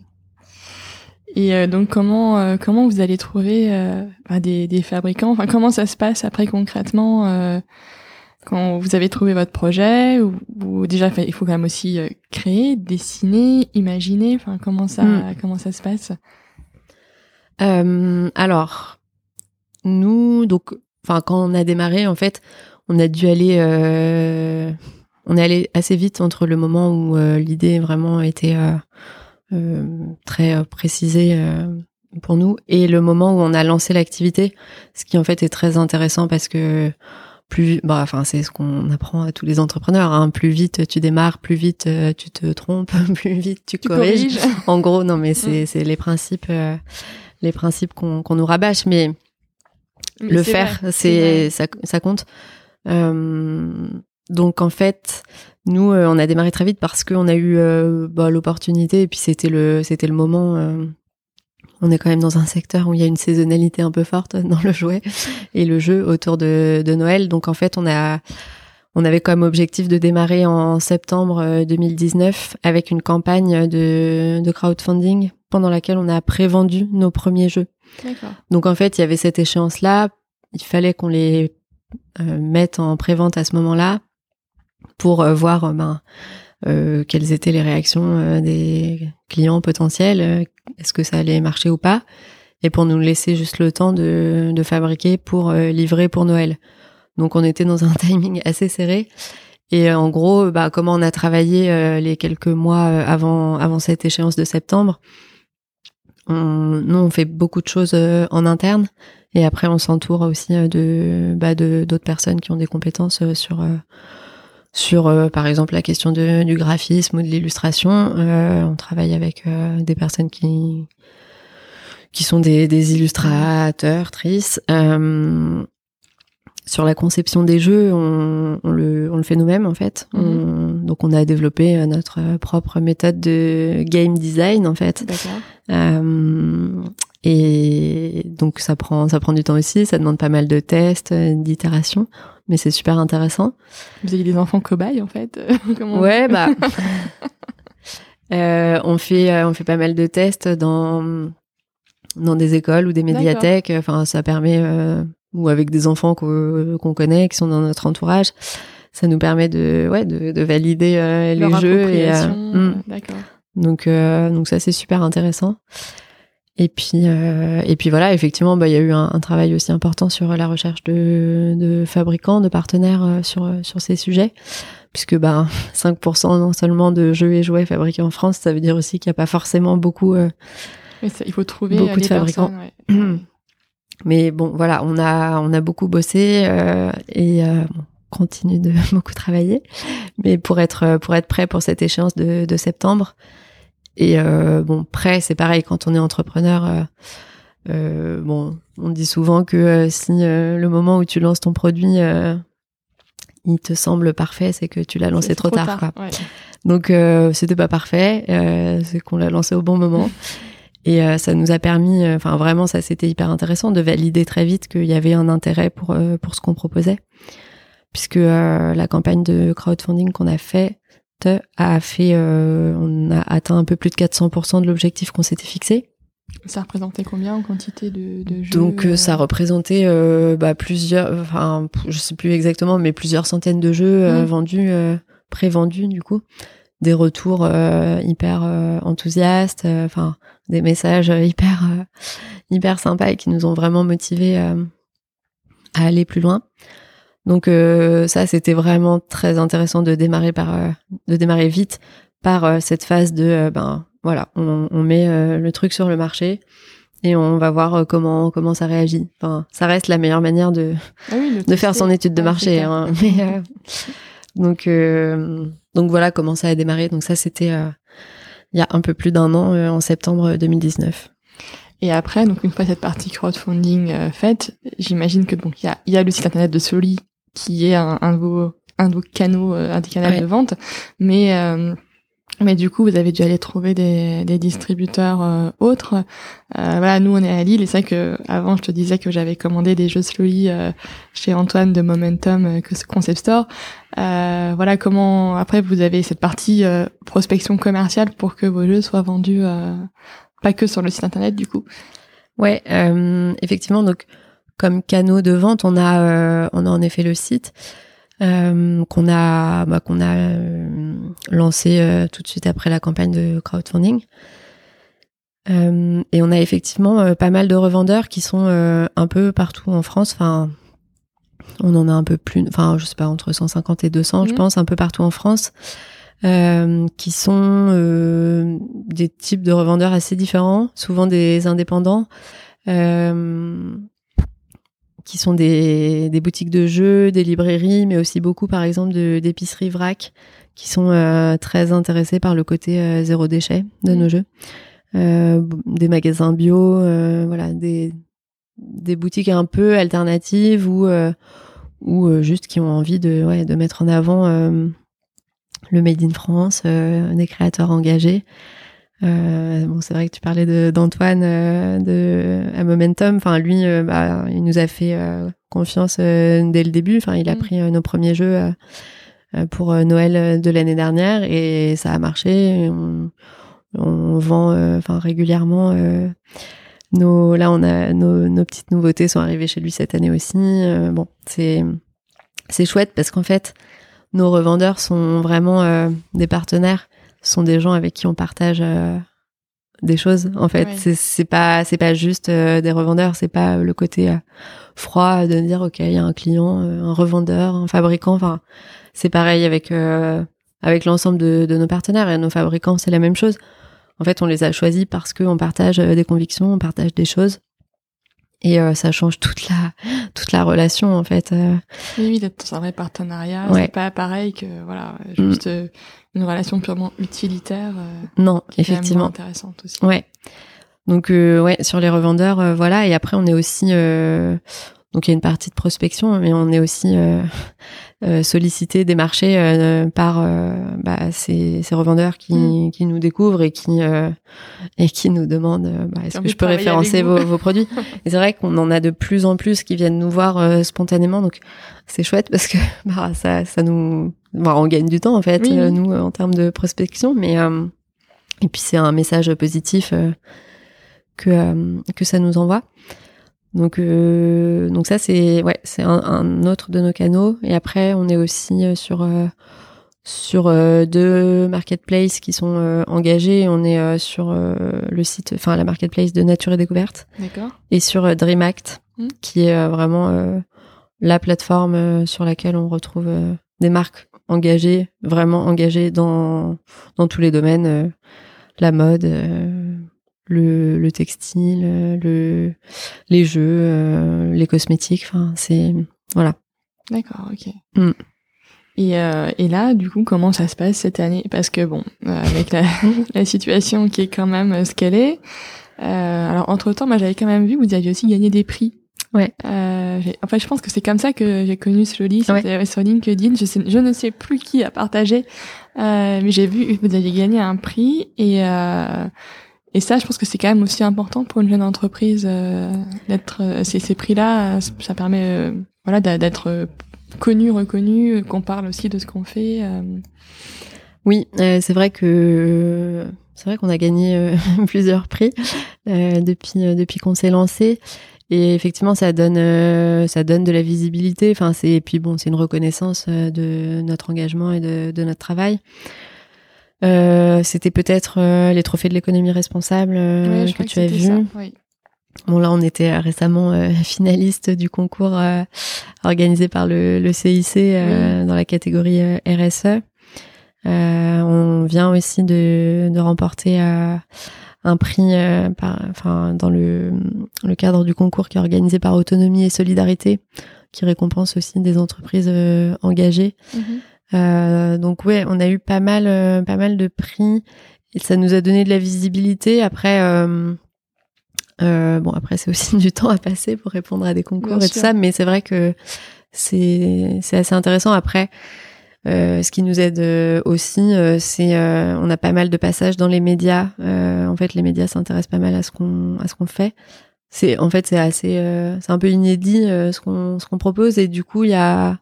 Et donc comment comment vous allez trouver bah, des, des, fabricants? Enfin comment ça se passe après concrètement quand vous avez trouvé votre projet ou, déjà il faut quand même aussi euh, créer, dessiner, imaginer. Enfin, comment ça hmm. comment ça se passe? Euh, Alors, nous donc, enfin quand on a démarré en fait, on a dû aller, euh, on est allé assez vite entre le moment où l'idée vraiment était très précisée pour nous et le moment où on a lancé l'activité, ce qui en fait est très intéressant parce que plus bah enfin c'est ce qu'on apprend à tous les entrepreneurs hein. plus vite tu démarres plus vite euh, tu te trompes <laughs> plus vite tu, corriges. en gros non mais c'est mm. c'est les principes euh, les principes qu'on qu'on nous rabâche mais, le faire c'est ça ça compte euh, donc en fait nous on a démarré très vite parce qu'on a eu bah, l'opportunité et puis c'était le c'était le moment on est quand même dans un secteur où il y a une saisonnalité un peu forte <laughs> dans le jouet et le jeu autour de, Noël. Donc en fait, on a on avait comme objectif de démarrer en septembre 2019 euh, avec une campagne de, de crowdfunding pendant laquelle on a prévendu nos premiers jeux. Donc en fait, il y avait cette échéance-là. Il fallait qu'on les euh, mette en prévente à ce moment-là pour euh, voir ben, euh, quelles étaient les réactions euh, des clients potentiels, euh, est-ce que ça allait marcher ou pas, et pour nous laisser juste le temps de, de fabriquer pour livrer pour Noël. Donc on était dans un <laughs> timing assez serré. Et en gros, bah, comment on a travaillé les quelques mois avant, avant cette échéance de septembre, on, nous on fait beaucoup de choses en interne Et après, on s'entoure aussi de bah, de d'autres personnes qui ont des compétences sur sur par exemple la question de, du graphisme ou de l'illustration. on travaille avec des personnes qui qui sont des, des illustrateurs, tristes. Euh, sur la conception des jeux, on, on, le, on le, fait nous-mêmes en fait. Mhm. On, donc on a développé euh, notre propre méthode de game design en fait. Euh, et donc ça prend ça prend du temps aussi, ça demande pas mal de tests, d'itérations, mais c'est super intéressant. Vous avez des enfants cobayes en fait <laughs> Ouais bah. <laughs> <laughs> euh, on fait on fait pas mal de tests dans dans des écoles ou des médiathèques. Enfin, ça permet, euh, ou avec des enfants qu'on connaît, qui sont dans notre entourage, ça nous permet de, ouais, de, de valider euh, les jeux. Et, euh, hmm. Donc, donc ça c'est super intéressant. Et puis, et puis voilà, effectivement, bah, il y a eu un, un, travail aussi important sur la recherche de, de fabricants, de partenaires sur, sur ces sujets. Puisque bah, <laughs> 5% non seulement de jeux et jouets fabriqués en France, ça veut dire aussi qu'il n'y a pas forcément beaucoup il faut trouver beaucoup de fabricants. <clears throat> Mais bon, voilà, on a on a beaucoup bossé euh, et euh, continue de <laughs> beaucoup travailler, mais pour être pour être prêt pour cette échéance de, de septembre. Et euh, bon, prêt, c'est pareil quand on est entrepreneur. Euh, euh bon, on dit souvent que euh, si le moment où tu lances ton produit il te semble parfait, c'est que tu l'as lancé trop, tard. quoi. Ouais. Donc c'était pas parfait, c'est qu'on l'a lancé au bon moment. Et euh, ça nous a permis, euh, enfin vraiment, ça c'était hyper intéressant de valider très vite qu'il y avait un intérêt pour euh, pour ce qu'on proposait, puisque la campagne de crowdfunding qu'on a fait a fait, on a atteint un peu plus de 400% de l'objectif qu'on s'était fixé. Ça représentait combien en quantité de, de jeux Donc ça représentait bah, plusieurs, enfin je sais plus exactement, mais plusieurs centaines de jeux mmh. vendus, pré-vendus du coup des retours euh, hyper euh, enthousiastes, euh, enfin des messages hyper hyper sympas et qui nous ont vraiment motivés à aller plus loin. Donc ça c'était vraiment très intéressant de démarrer par de démarrer vite par cette phase de ben voilà on, on met le truc sur le marché et on va voir comment comment ça réagit. Enfin, ça reste la meilleure manière de ah de faire son étude de marché. Hein, mais, donc donc voilà comment ça a démarré. Donc ça, c'était euh, il y a un peu plus d'un an, euh, en septembre 2019. Et après, donc une fois cette partie crowdfunding euh, faite, j'imagine que donc il y a, y a le site internet de Soli qui est un, un de vos un de vos canaux, un des canaux de vente, mais mais du coup, vous avez dû aller trouver des, des distributeurs euh, autres. Euh, voilà, nous on est à Lille et c'est vrai que avant je te disais que j'avais commandé des jeux Slowly euh, chez Antoine de Momentum euh, Concept Store. Euh, voilà comment après vous avez cette partie prospection commerciale pour que vos jeux soient vendus pas que sur le site internet du coup. Ouais, effectivement donc comme canaux de vente on a on a en effet le site. Euh, qu'on a bah, qu'on a euh, lancé euh, tout de suite après la campagne de crowdfunding. et on a effectivement pas mal de revendeurs qui sont un peu partout en France. Enfin, on en a un peu plus, enfin, je sais pas, entre 150 et 200, je mhm. pense, un peu partout en France, qui sont des types de revendeurs assez différents, souvent des indépendants. Euh, qui sont des, des, boutiques de jeux, des librairies, mais aussi beaucoup, par exemple, d'épiceries vrac, qui sont euh, très intéressés par le côté euh, zéro déchet de nos jeux. Euh, des magasins bio, voilà, des, des boutiques un peu alternatives ou, ou juste qui ont envie de, ouais, de mettre en avant le Made in France, des créateurs engagés. Euh, bon, c'est vrai que tu parlais de d'Antoine euh, de à Momentum. Enfin, lui, euh, bah, il nous a fait euh, confiance dès le début. Enfin, il a mm. pris nos premiers jeux pour Noël de l'année dernière et ça a marché. On, on vend, enfin, régulièrement. nos, là, on a nos, nos, petites nouveautés sont arrivées chez lui cette année aussi. bon, c'est c'est chouette parce qu'en fait, nos revendeurs sont vraiment des partenaires sont des gens avec qui on partage euh, des choses en fait. C'est pas c'est pas juste euh, des revendeurs. C'est pas le côté euh, froid de dire ok il y a un client un revendeur un fabricant. Enfin c'est pareil avec avec l'ensemble de, de, nos partenaires. Et nos fabricants c'est la même chose. En fait on les a choisis parce qu'on partage des convictions on partage des choses et euh, ça change toute la toute la relation en fait. Euh. Oui, oui, d'être dans un vrai partenariat, Ouais. c'est pas pareil que voilà, juste euh, une relation purement utilitaire. euh, Non, qui est effectivement. intéressante aussi. Ouais. Donc euh, ouais, sur les revendeurs, voilà. Et après, on est aussi euh, donc il y a une partie de prospection, mais on est aussi sollicité des marchés euh, par euh, bah, ces, ces revendeurs qui, Mm. qui nous découvrent et qui euh, et qui nous demandent euh, bah, est-ce que je peux référencer vos, vos produits. <laughs> et c'est vrai qu'on en a de plus en plus qui viennent nous voir euh, spontanément, donc c'est chouette parce que <laughs> bah, ça ça nous bah, on gagne du temps en fait Oui, euh, nous en termes de prospection, mais euh, et puis c'est un message positif. euh, que euh, que ça nous envoie. Donc euh, donc ça c'est ouais c'est un, un autre de nos canaux et après on est aussi euh, sur euh, sur euh, deux marketplaces qui sont euh, engagés. On est euh, sur euh, le site, enfin la marketplace de Nature et Découverte D'accord. et sur euh, DreamAct, Mm. qui est euh, vraiment euh, la plateforme euh, sur laquelle on retrouve euh, des marques engagées, vraiment engagées dans dans tous les domaines, euh, la mode, euh, le, le textile, le les jeux, euh, les cosmétiques. Enfin, c'est voilà. D'accord, ok. Mm. Et, euh, et là, du coup, comment ça se passe cette année? Parce que bon, euh, avec la, <laughs> la situation qui est quand même euh, ce qu'elle est. euh, alors entre temps, moi j'avais quand même vu que vous aviez aussi gagné des prix. Ouais. Euh, en fait, je pense que c'est comme ça que j'ai connu Slowly, c'était sur LinkedIn. Je, sais, je ne sais plus qui a partagé, euh, mais j'ai vu que vous aviez gagné un prix et euh, et ça, je pense que c'est quand même aussi important pour une jeune entreprise euh, d'être euh, ces, prix-là. euh, Ça permet euh, voilà d'être euh, connu, reconnu, qu'on parle aussi de ce qu'on fait. euh. Oui, c'est vrai que c'est vrai qu'on a gagné <laughs> plusieurs prix depuis depuis qu'on s'est lancé et effectivement ça donne ça donne de la visibilité. Enfin c'est et puis bon c'est une reconnaissance de notre engagement et de, de notre travail. Euh, C'était peut-être euh, les trophées de l'économie responsable euh, Ouais, que tu as vu. ça, oui. Bon là on était récemment euh, <laughs> finaliste du concours euh, organisé par le, le CIC euh, dans la catégorie RSE. Euh, on vient aussi de, de remporter euh, un prix euh, par, enfin, dans le, le cadre du concours qui est organisé par Autonomie et Solidarité, qui récompense aussi des entreprises euh, engagées. Mhm. Donc ouais, on a eu pas mal, euh, pas mal de prix et ça nous a donné de la visibilité. Après, euh, euh, bon, après c'est aussi <laughs> du temps à passer pour répondre à des concours Bien et tout sûr. ça, mais c'est vrai que c'est c'est assez intéressant. Après, euh, ce qui nous aide euh, aussi, euh, c'est euh, on a pas mal de passages dans les médias. Euh, en fait, les médias s'intéressent pas mal à ce qu'on à ce qu'on fait. C'est en fait c'est assez euh, c'est un peu inédit euh, ce qu'on ce qu'on propose et du coup il y a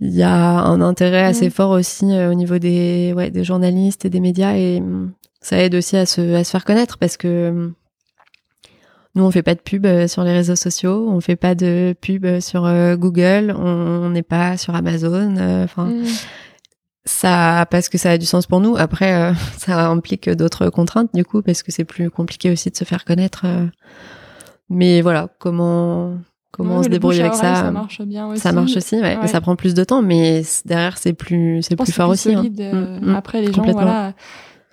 il y a un intérêt assez fort aussi euh, au niveau des ouais des journalistes et des médias et hum, ça aide aussi à se à se faire connaître parce que hum, nous on fait pas de pub euh, sur les réseaux sociaux, on fait pas de pub euh, sur Google, on n'est pas sur Amazon, enfin Mhm. ça parce que ça a du sens pour nous. Après, <laughs> ça implique d'autres contraintes du coup parce que c'est plus compliqué aussi de se faire connaître. Mais voilà, comment comment Ouais, on se le débrouille avec oreille, ça Ça marche bien aussi. Ça marche aussi, ouais. Ouais. Ça prend plus de temps, mais derrière c'est plus c'est plus fort aussi. hein. euh, Mm, mm. Après, les gens, voilà,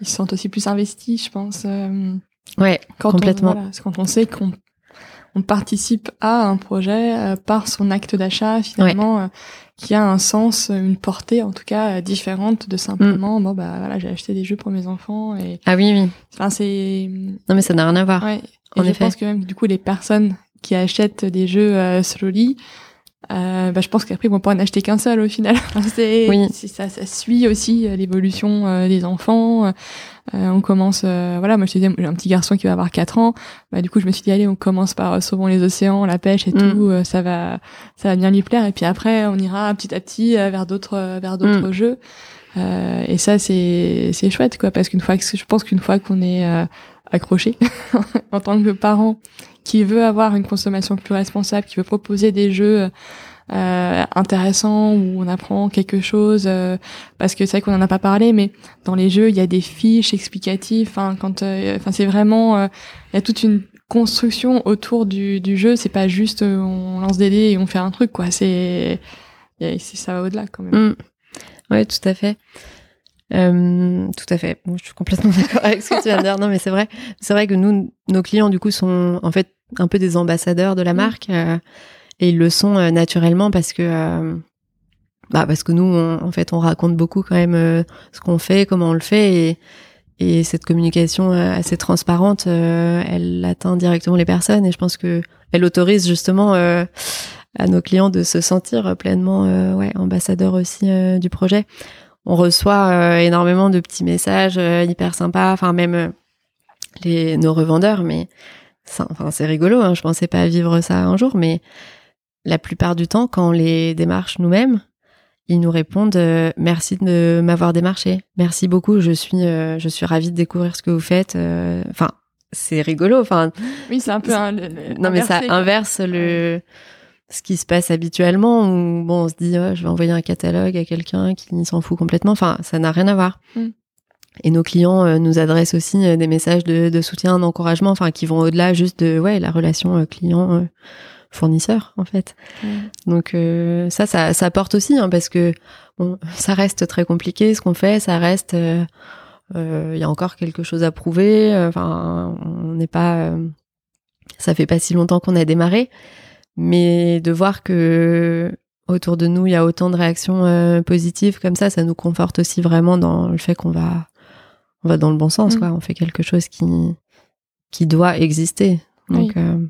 ils se sentent aussi plus investis, je pense. euh, Ouais, quand Complètement. On, voilà, quand on sait qu'on on participe à un projet euh, par son acte d'achat, finalement, euh, qui a un sens, une portée, en tout cas, euh, différente de simplement, Mm. bon, bah, voilà, j'ai acheté des jeux pour mes enfants et, ah oui oui. enfin, c'est, Non mais ça n'a rien à voir. ouais. Et En je effet. pense que même, du coup, les personnes qui achètent des jeux euh, slowly, euh, bah, je pense qu'après, ils vont pas en acheter qu'un seul au final. <laughs> C'est, Oui. ça, ça suit aussi euh, l'évolution euh, des enfants. Euh, on commence, euh, voilà, moi je te disais, j'ai un petit garçon qui va avoir 4 ans. Bah, du coup, je me suis dit, allez, on commence par euh, Sauvons les océans, la pêche et Mm. tout. euh, ça va, ça va bien lui plaire. Et puis après, on ira petit à petit vers d'autres, vers d'autres Mm. jeux. Euh, et ça, c'est, c'est chouette, quoi, parce qu'une fois que, je pense qu'une fois qu'on est euh, accroché <laughs> en tant que parent, qui veut avoir une consommation plus responsable, qui veut proposer des jeux euh, intéressants où on apprend quelque chose, euh, parce que c'est vrai qu'on en a pas parlé, mais dans les jeux il y a des fiches explicatives. Enfin, quand, euh, enfin c'est vraiment, euh, il y a toute une construction autour du, du jeu. C'est pas juste euh, on lance des dés et on fait un truc, quoi. C'est, ça va au-delà quand même. Mm. Ouais, tout à fait. Euh, tout à fait. Bon, je suis complètement <laughs> d'accord avec ce que tu viens de dire. Non, mais c'est vrai. C'est vrai que nous, nos clients, du coup, sont en fait un peu des ambassadeurs de la Mm. marque euh, et ils le sont euh, naturellement parce que euh, bah parce que nous on- en fait on raconte beaucoup quand même ce qu'on fait comment on le fait et et cette communication assez transparente elle atteint directement les personnes et je pense que elle autorise justement à nos clients de se sentir pleinement ouais ambassadeurs aussi du projet on reçoit euh, énormément de petits messages euh, hyper sympas. Enfin même euh, les nos revendeurs mais enfin c'est rigolo hein, je pensais pas vivre ça un jour mais la plupart du temps quand on les démarche nous-mêmes ils nous répondent euh, merci de m'avoir démarché. Merci beaucoup. Je suis euh, je suis ravie de découvrir ce que vous faites euh, enfin c'est rigolo. Enfin Oui, c'est un peu un. le- le- non mais ça quoi. inverse le ce qui se passe habituellement où bon on se dit oh, je vais envoyer un catalogue à quelqu'un qui s'en fout complètement enfin ça n'a rien à voir Mm. et nos clients euh, nous adressent aussi euh, des messages de, de soutien d'encouragement enfin qui vont au-delà juste de ouais la relation euh, client fournisseur en fait Ouais. donc euh, ça, ça, ça apporte aussi, hein, parce que bon, ça reste très compliqué ce qu'on fait, ça reste, il y a encore quelque chose à prouver. Enfin, on n'est pas, euh, ça fait pas si longtemps qu'on a démarré, mais de voir que autour de nous il y a autant de réactions euh, positives comme ça, ça nous conforte aussi vraiment dans le fait qu'on va, on va dans le bon sens, Mm. quoi. On fait quelque chose qui, qui doit exister. Donc, Oui. euh,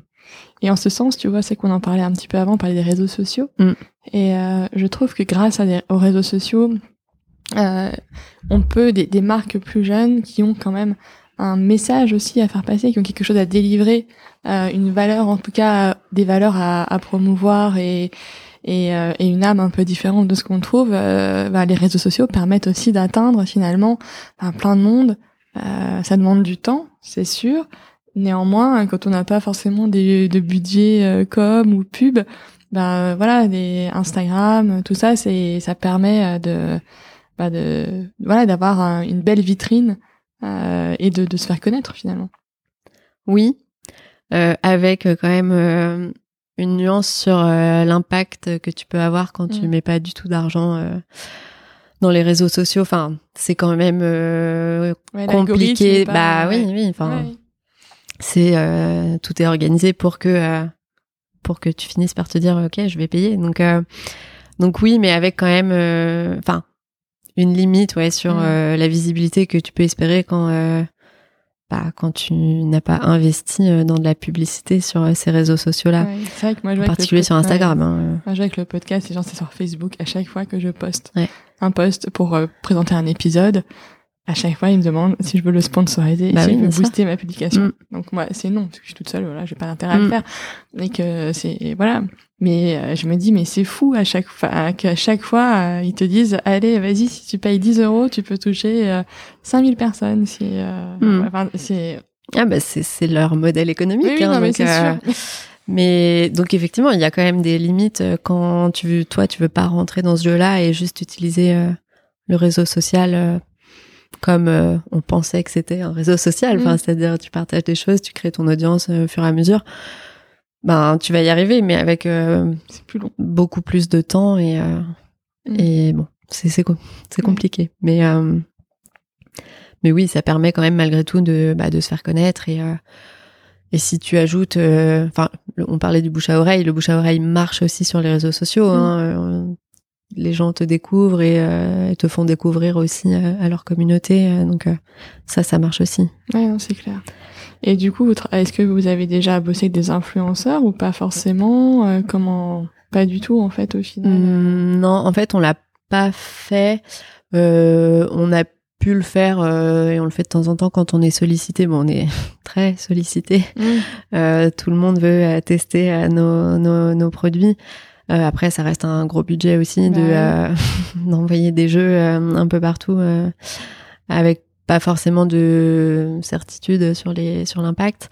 Et en ce sens, tu vois, c'est qu'on en parlait un petit peu avant, on parlait des réseaux sociaux. Mm. Et euh, je trouve que grâce à des- aux réseaux sociaux, on peut, des, des marques plus jeunes qui ont quand même un message aussi à faire passer, qui ont quelque chose à délivrer, euh, une valeur, en tout cas des valeurs à, à promouvoir et, et, euh, et une âme un peu différente de ce qu'on trouve, euh, bah, les réseaux sociaux permettent aussi d'atteindre finalement bah, plein de monde. Euh, ça demande du temps, c'est sûr. Néanmoins, quand on n'a pas forcément des, de budget euh, com ou pub, ben voilà, des Instagram, tout ça, c'est ça permet euh, de bah, de voilà d'avoir un- une belle vitrine et de, de se faire connaître finalement. Oui, euh, avec euh, quand même euh, une nuance sur euh, l'impact que tu peux avoir quand tu Mm. mets pas du tout d'argent euh, dans les réseaux sociaux. Enfin, c'est quand même euh, Ouais, compliqué. Bah oui, oui. Enfin, Ouais. c'est euh, tout est organisé pour que euh, pour que tu finisses par te dire ok, je vais payer. Donc euh, donc oui, mais avec quand même, euh, enfin, une limite, ouais, sur Mm. euh, la visibilité que tu peux espérer quand euh, bah, quand tu n'as pas investi euh, dans de la publicité sur ces réseaux sociaux-là, Ouais, c'est vrai que moi je en particulier sur Instagram. hein. Moi, je vois que le podcast, les gens c'est sur Facebook à chaque fois que je poste Ouais. un post pour euh, présenter un épisode. À chaque fois, ils me demandent si je veux le sponsoriser, Bah si oui, je veux booster ma publication. Mm. Donc moi, c'est non, parce que je suis toute seule, voilà, j'ai pas d'intérêt à Mm. le faire. Mais que c'est voilà. Mais euh, je me dis, mais c'est fou à chaque fois qu'à chaque fois euh, ils te disent, allez, vas-y, si tu payes 10 euros, tu peux toucher euh, 5000 personnes. Si, euh, Mm. enfin, c'est Ah bah c'est c'est leur modèle économique. oui, hein, non, mais donc, c'est euh, sûr. Mais donc effectivement, il y a quand même des limites quand tu veux, toi, tu veux pas rentrer dans ce jeu-là et juste utiliser euh, le réseau social euh, comme euh, on pensait que c'était un réseau social. Enfin, Mm. c'est-à-dire tu partages des choses, tu crées ton audience euh, au fur et à mesure. Ben, tu vas y arriver, mais avec euh, C'est plus long. beaucoup plus de temps et Mm. et bon, c'est c'est Mm. compliqué. Mais mais oui, ça permet quand même malgré tout de bah, de se faire connaître et et si tu ajoutes, enfin, on parlait du bouche à oreille, le bouche à oreille marche aussi sur les réseaux sociaux. Hein, les gens te découvrent et, euh, et te font découvrir aussi euh, à leur communauté. euh, donc euh, ça, ça marche aussi. Non, c'est clair. Et du coup, est-ce que vous avez déjà bossé avec des influenceurs ou pas forcément Euh, Comment Pas du tout, en fait, au final? Hum, non, en fait, on l'a pas fait. Euh, on a pu le faire euh, et on le fait de temps en temps quand on est sollicité. Bon, on est <laughs> très sollicité. Mm. Euh, tout le monde veut tester nos, nos, nos produits. Euh, après, ça reste un gros budget aussi de ouais. euh, <laughs> d'envoyer des jeux euh, un peu partout euh, avec pas forcément de certitude sur les sur l'impact.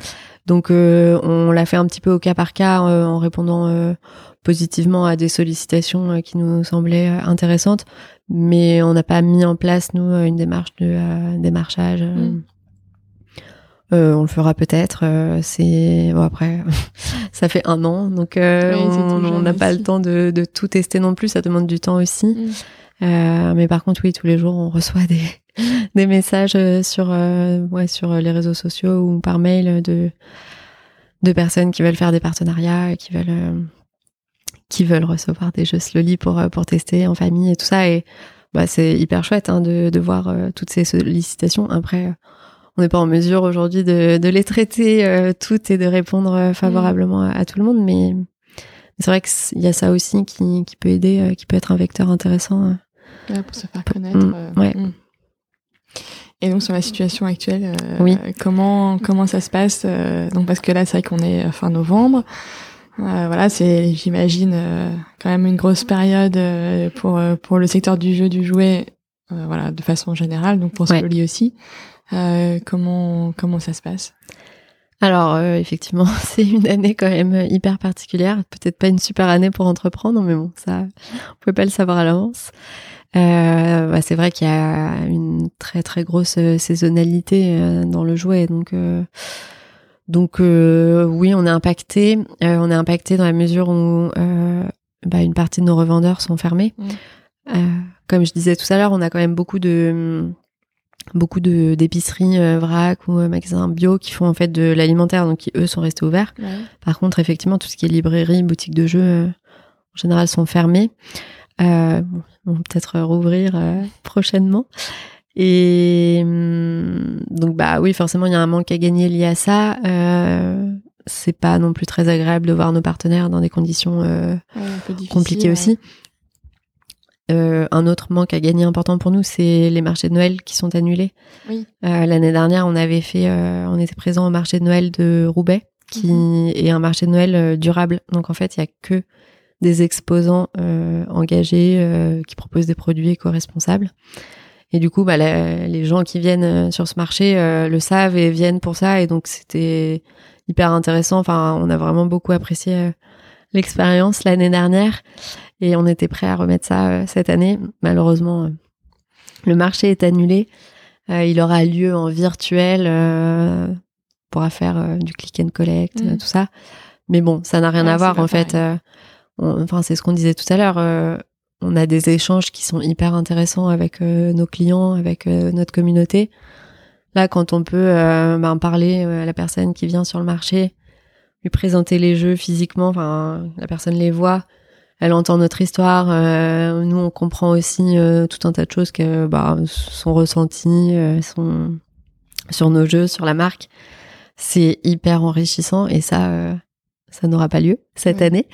Donc, euh, on l'a fait un petit peu au cas par cas euh, en répondant euh, positivement à des sollicitations qui nous semblaient intéressantes, mais on n'a pas mis en place nous une démarche de euh, démarchage. Mm. Euh, on le fera peut-être. euh, c'est bon après, <laughs> ça fait un an, donc euh, Oui, on n'a pas aussi. le temps de, de tout tester non plus. Ça demande du temps aussi. Mm. Mais par contre, oui, tous les jours, on reçoit des <laughs> des messages sur ouais sur les réseaux sociaux ou par mail de de personnes qui veulent faire des partenariats, qui veulent qui veulent recevoir des jeux Slowly pour pour tester en famille et tout ça. Et bah, c'est hyper chouette hein, de, de voir toutes ces sollicitations. Après, on n'est pas en mesure aujourd'hui de, de, les traiter toutes et de répondre favorablement à, tout le monde, mais c'est vrai qu'il y a ça aussi qui, qui peut aider, qui peut être un vecteur intéressant. pour se faire connaître. Mm, ouais. Mm. Et donc sur la situation actuelle, euh, oui. comment comment ça se passe euh, Donc parce que là c'est vrai qu'on est fin novembre. Euh, voilà, c'est j'imagine quand même une grosse période pour pour le secteur du jeu du jouet, voilà de façon générale. Donc pour Slowly aussi. Comment comment ça se passe? Alors effectivement, <laughs> c'est une année quand même hyper particulière. Peut-être pas une super année pour entreprendre, mais bon, ça, on peut pas le savoir à l'avance. Euh, bah, c'est vrai qu'il y a une très très grosse euh, saisonnalité euh, dans le jouet, donc donc oui, on est impacté. on est impacté dans la mesure où bah, une partie de nos revendeurs sont fermés. comme je disais tout à l'heure, on a quand même beaucoup de beaucoup de d'épiceries vrac ou magasins bio qui font en fait de l'alimentaire, donc qui eux sont restés ouverts. Par contre, effectivement, tout ce qui est librairie, boutique de jeux, en général, sont fermés. Euh, on va peut-être rouvrir euh, prochainement. Et hum, donc bah oui, forcément il y a un manque à gagner lié à ça. Euh, c'est pas non plus très agréable de voir nos partenaires dans des conditions euh, compliquées aussi. Euh, un autre manque à gagner important pour nous, c'est les marchés de Noël qui sont annulés. Oui. L'année dernière, on avait fait, on était présent au marché de Noël de Roubaix, qui mhm. est un marché de Noël durable. Donc en fait, il y a que des exposants euh, engagés euh, qui proposent des produits éco-responsables. Et du coup, bah, les gens qui viennent euh, sur ce marché le savent et viennent pour ça. Et donc, c'était hyper intéressant. Enfin, on a vraiment beaucoup apprécié l'expérience l'année dernière. Et on était prêt à remettre ça cette année. Malheureusement, le marché est annulé. il aura lieu en virtuel. on pourra faire du click and collect, mmh. tout ça. Mais bon, ça n'a rien à voir en fait enfin c'est ce qu'on disait tout à l'heure, euh, on a des échanges qui sont hyper intéressants avec euh, nos clients, avec euh, notre communauté. Là, quand on peut ben, parler à la personne qui vient sur le marché, lui présenter les jeux physiquement, enfin la personne les voit, elle entend notre histoire. nous, on comprend aussi tout un tas de choses que bah, sont ressenties sont sur nos jeux, sur la marque. C'est hyper enrichissant et ça, ça n'aura pas lieu cette année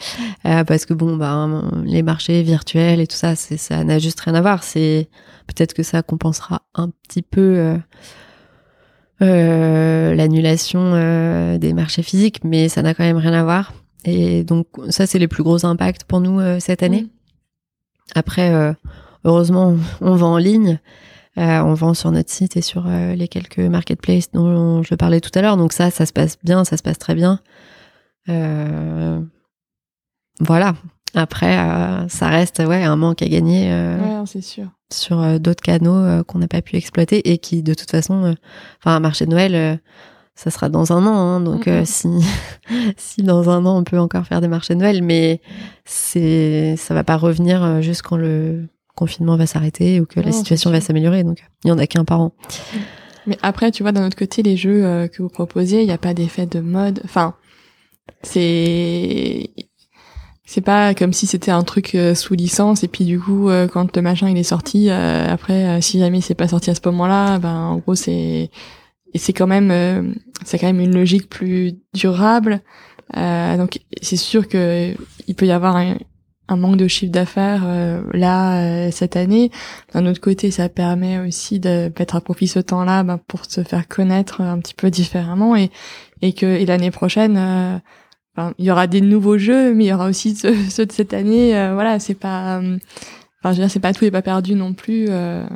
euh, parce que bon ben les marchés virtuels et tout ça c'est ça n'a juste rien à voir c'est peut-être que ça compensera un petit peu euh, euh, l'annulation des marchés physiques mais ça n'a quand même rien à voir. Et donc ça c'est les plus gros impacts pour nous cette année. Après heureusement on vend en ligne. On vend sur notre site et sur les quelques marketplaces dont je parlais tout à l'heure. Donc ça ça se passe bien ça se passe très bien. Euh, voilà. Après, euh, ça reste ouais un manque à gagner. Euh, sûr. Sur d'autres canaux qu'on n'a pas pu exploiter et qui, de toute façon, enfin, un marché de Noël, ça sera dans un an. Hein, donc, si <laughs> si dans un an on peut encore faire des marchés de Noël, mais c'est ça va pas revenir juste quand le confinement va s'arrêter ou que la situation va s'améliorer. Donc, il y en a qu'un par an. Mais après, tu vois, d'un autre côté, les jeux que vous proposez, il n'y a pas d'effet de mode. Enfin, c'est c'est pas comme si c'était un truc euh, sous licence et puis du coup euh, quand le machin il est sorti euh, après si jamais c'est pas sorti à ce moment-là ben en gros c'est et c'est quand même c'est quand même une logique plus durable. Donc c'est sûr que il peut y avoir un, un manque de chiffre d'affaires là cette année. D'un autre côté ça permet aussi de mettre à profit ce temps-là ben, pour se faire connaître un petit peu différemment et et que et l'année prochaine il y aura des nouveaux jeux, mais il y aura aussi <laughs> ceux, de cette année. Euh, voilà, c'est pas, euh, enfin, je veux dire, c'est pas tout n'est pas perdu non plus. Euh.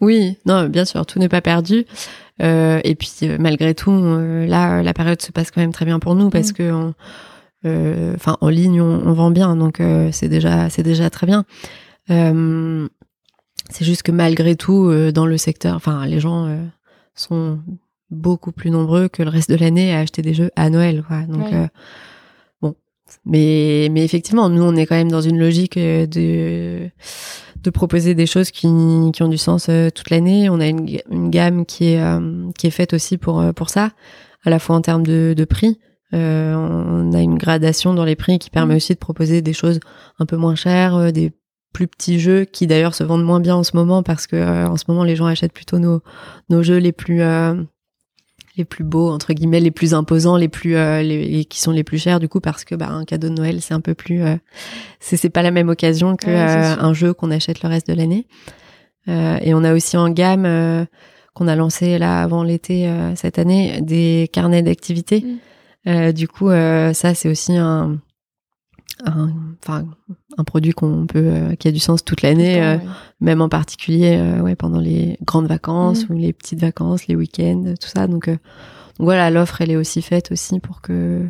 Oui, non, bien sûr, tout n'est pas perdu. et puis malgré tout, là, la période se passe quand même très bien pour nous parce mm. que, enfin, en ligne, on, vend bien, donc c'est déjà, c'est déjà très bien. c'est juste que malgré tout, dans le secteur, enfin, les gens sont beaucoup plus nombreux que le reste de l'année à acheter des jeux à Noël, quoi. Donc mais, mais effectivement, nous, on est quand même dans une logique euh, de, de proposer des choses qui, qui ont du sens euh, toute l'année. On a une, une gamme qui est, euh, qui est faite aussi pour, pour ça, à la fois en termes de, de prix. on a une gradation dans les prix qui permet mmh. aussi de proposer des choses un peu moins chères, des plus petits jeux qui d'ailleurs se vendent moins bien en ce moment parce que en ce moment les gens achètent plutôt nos nos jeux les plus les plus beaux entre guillemets les plus imposants les plus euh, les, qui sont les plus chers du coup parce que bah un cadeau de Noël c'est un peu plus euh, c'est c'est pas la même occasion que euh, un jeu qu'on achète le reste de l'année. Et on a aussi en gamme qu'on a lancé là avant l'été cette année des carnets d'activités. Mm. du coup ça c'est aussi un un, enfin, un produit qu'on peut, euh, qui a du sens toute l'année, euh, même en particulier euh, ouais, pendant les grandes vacances mm. ou les petites vacances, les week-ends, tout ça. Donc, donc voilà, l'offre, elle est aussi faite aussi pour que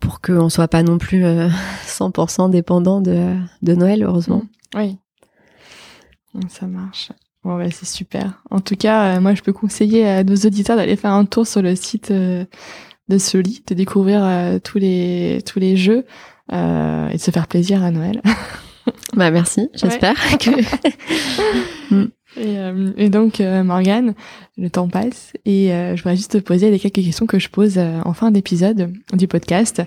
pour qu'on soit pas non plus <laughs> 100% dépendant de, de Noël, heureusement. Mm. Oui, ça marche. Bon, ouais, c'est super. En tout cas, moi, je peux conseiller à nos auditeurs d'aller faire un tour sur le site de Soli, de découvrir tous les tous les jeux euh, et de se faire plaisir à Noël. <laughs> bah merci, j'espère <laughs> que. Mm. et, euh, et, donc euh, Morgane, le temps passe et je voudrais juste te poser les quelques questions que je pose en fin d'épisode du podcast.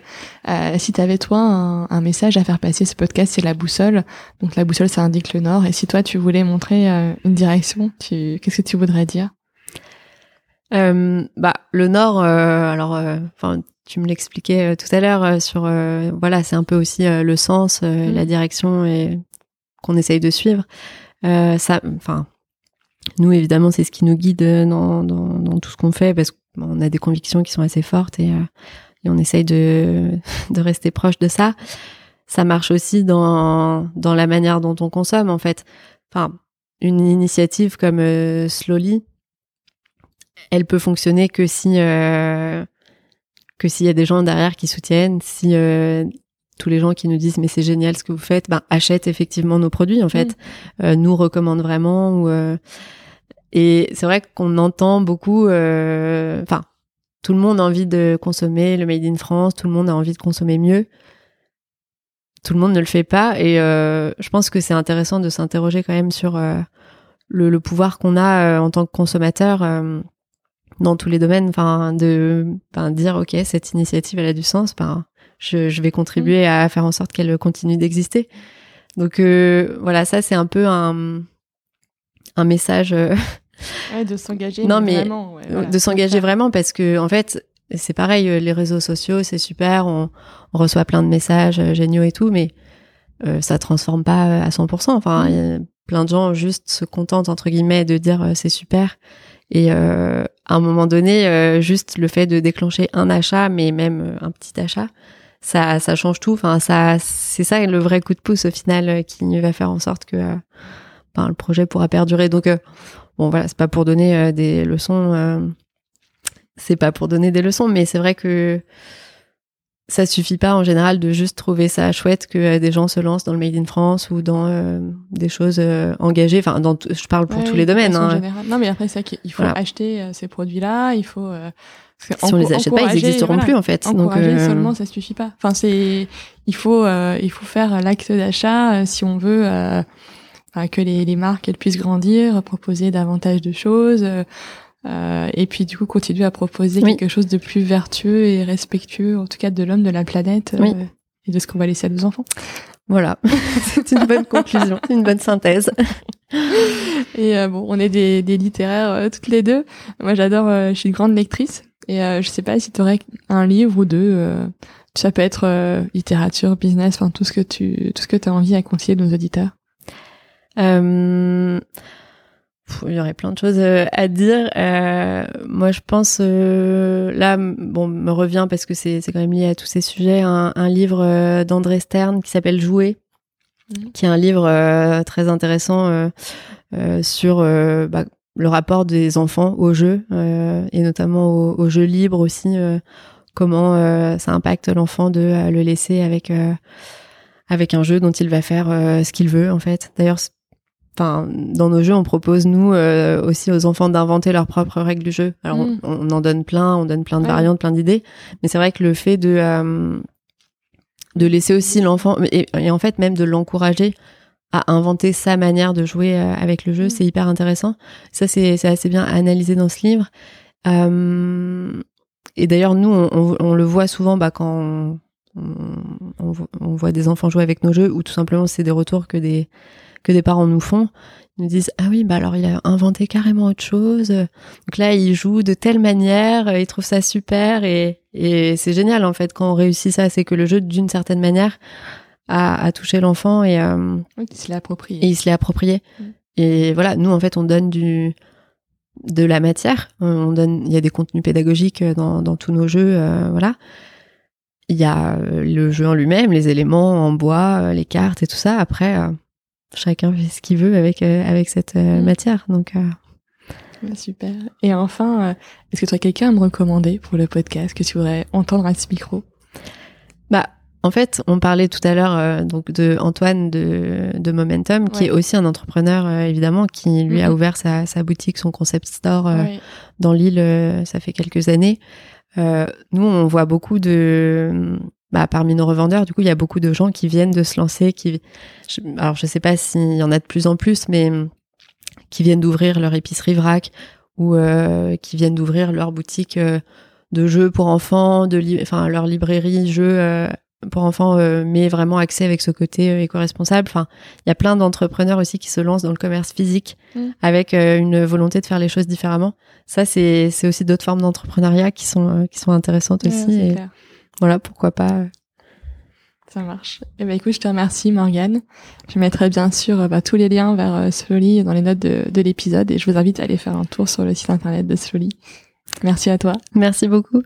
si tu avais toi un, un, message à faire passer, ce podcast c'est la boussole. Donc la boussole ça indique le nord. Et si toi tu voulais montrer une direction, qu'est-ce que tu voudrais dire? Bah le nord, alors enfin tu me l'expliquais euh, tout à l'heure euh, sur euh, voilà c'est un peu aussi le sens mm. la direction et qu'on essaye de suivre. Ça enfin nous évidemment c'est ce qui nous guide dans, dans, dans tout ce qu'on fait parce qu'on a des convictions qui sont assez fortes et, et on essaye de, <laughs> de rester proche de ça. Ça marche aussi dans dans la manière dont on consomme en fait. Enfin une initiative comme Slowly elle peut fonctionner que si que s'il y a des gens derrière qui soutiennent, si euh, tous les gens qui nous disent mais c'est génial ce que vous faites, ben achètent effectivement nos produits en fait, euh, nous recommandent vraiment ou euh, et c'est vrai qu'on entend beaucoup, enfin tout le monde a envie de consommer le made in France, tout le monde a envie de consommer mieux. Tout le monde ne le fait pas et je pense que c'est intéressant de s'interroger quand même sur le, le, pouvoir qu'on a en tant que consommateur dans tous les domaines, enfin de ben, dire ok cette initiative elle a du sens, ben je, je vais contribuer mm. à faire en sorte qu'elle continue d'exister. Donc euh, voilà ça c'est un peu un un message euh, <laughs> ouais, de s'engager non mais vraiment, ouais, de s'engager vraiment parce que en fait c'est pareil euh, les réseaux sociaux c'est super on, on, reçoit plein de messages géniaux et tout mais euh, ça transforme pas à 100%. Enfin, mm. plein de gens juste se contentent entre guillemets de dire c'est super et euh, à un moment donné, euh, juste le fait de déclencher un achat, mais même euh, un petit achat, ça, ça change tout. Enfin, ça, c'est ça le vrai coup de pouce au final qui va faire en sorte que ben, le projet pourra perdurer. Donc, bon, voilà, c'est pas pour donner des leçons. c'est pas pour donner des leçons, mais c'est vrai que ça suffit pas en général de juste trouver ça chouette que euh, des gens se lancent dans le Made in France ou dans euh, des choses euh, engagées. Enfin, dans je parle pour tous les domaines. Hein. Non, mais après c'est qu'il faut acheter ces produits-là. Il faut. si on les achète pas, ils n'existeront plus en fait. Donc seulement, ça suffit pas. Enfin, c'est il faut il faut faire l'acte d'achat si on veut. que les, les marques elles puissent grandir, proposer davantage de choses, euh, et puis du coup continuer à proposer quelque chose de plus vertueux et respectueux, en tout cas de l'homme, de la planète euh, et de ce qu'on va laisser à nos enfants. Voilà, <laughs> c'est une bonne conclusion, <laughs> une bonne synthèse. <laughs> et euh, bon, on est des, des littéraires toutes les deux. Moi, j'adore, je suis une grande lectrice et je sais pas si tu aurais un livre ou deux. ça peut être littérature, business, enfin tout ce que tu tout ce que tu as envie à conseiller nos auditeurs. Euh, il y aurait plein de choses euh, à dire. Euh, moi, je pense euh, là, bon, me revient parce que c'est c'est quand même lié à tous ces sujets, un, un livre euh, d'André Stern qui s'appelle Jouer, mhm. qui est un livre très intéressant sur bah, le rapport des enfants au jeu et notamment au, au, jeu libre aussi. comment ça impacte l'enfant de le laisser avec avec un jeu dont il va faire ce qu'il veut en fait. D'ailleurs enfin dans nos jeux on propose nous euh, aussi aux enfants d'inventer leurs propres règles du jeu. Alors on, mm. en donne plein on donne plein de variantes plein d'idées. Mais c'est vrai que le fait de euh, de laisser aussi l'enfant et, en fait même de l'encourager à inventer sa manière de jouer euh, avec le jeu mm. c'est hyper intéressant. Ça c'est assez bien analysé dans ce livre. Et d'ailleurs, nous, on, le voit souvent bah, quand on, voit des enfants jouer avec nos jeux, ou tout simplement c'est des retours que des, que des parents nous font. Ils nous disent ah oui bah alors il a inventé carrément autre chose. Donc là il joue de telle manière, il trouve ça super et, et c'est génial en fait quand on réussit ça, c'est que le jeu d'une certaine manière a, a touché l'enfant et euh, il se l'est approprié. Et il se l'est approprié. Mm. Et voilà, nous en fait on donne du de la matière. On donne, il y a des contenus pédagogiques dans, dans tous nos jeux, euh, voilà. Il y a euh, le jeu en lui-même, les éléments en bois, euh, les cartes et tout ça. Après, chacun fait ce qu'il veut avec avec cette mm. matière. Donc super. Et enfin, est-ce que tu as quelqu'un à me recommander pour le podcast que tu voudrais entendre à ce micro? Bah en fait, on parlait tout à l'heure euh, donc de Antoine de, Momentum, qui est aussi un entrepreneur euh, évidemment, qui lui a mhm. ouvert sa, boutique, son concept store euh, dans l'île. ça fait quelques années. nous, on voit beaucoup de, bah, parmi nos revendeurs, du coup, il y a beaucoup de gens qui viennent de se lancer. Qui, alors, je sais pas s'il y en a de plus en plus, mais qui viennent d'ouvrir leur épicerie vrac ou qui viennent d'ouvrir leur boutique de jeux pour enfants, de enfin leur librairie jeux pour enfants, euh, mais vraiment accès avec ce côté euh, éco-responsable. Enfin, il y a plein d'entrepreneurs aussi qui se lancent dans le commerce physique mm. avec euh, une volonté de faire les choses différemment. Ça, c'est c'est aussi d'autres formes d'entrepreneuriat qui sont qui sont intéressantes aussi. Et voilà, pourquoi pas. Ça marche. Eh ben écoute, je te remercie Morgane. Je mettrai bien sûr bah, tous les liens vers Slowly dans les notes de, de l'épisode et je vous invite à aller faire un tour sur le site internet de Slowly. Merci à toi. Merci beaucoup.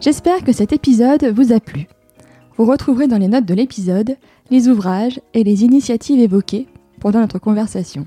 J'espère que cet épisode vous a plu. Vous retrouverez dans les notes de l'épisode les ouvrages et les initiatives évoquées pendant notre conversation.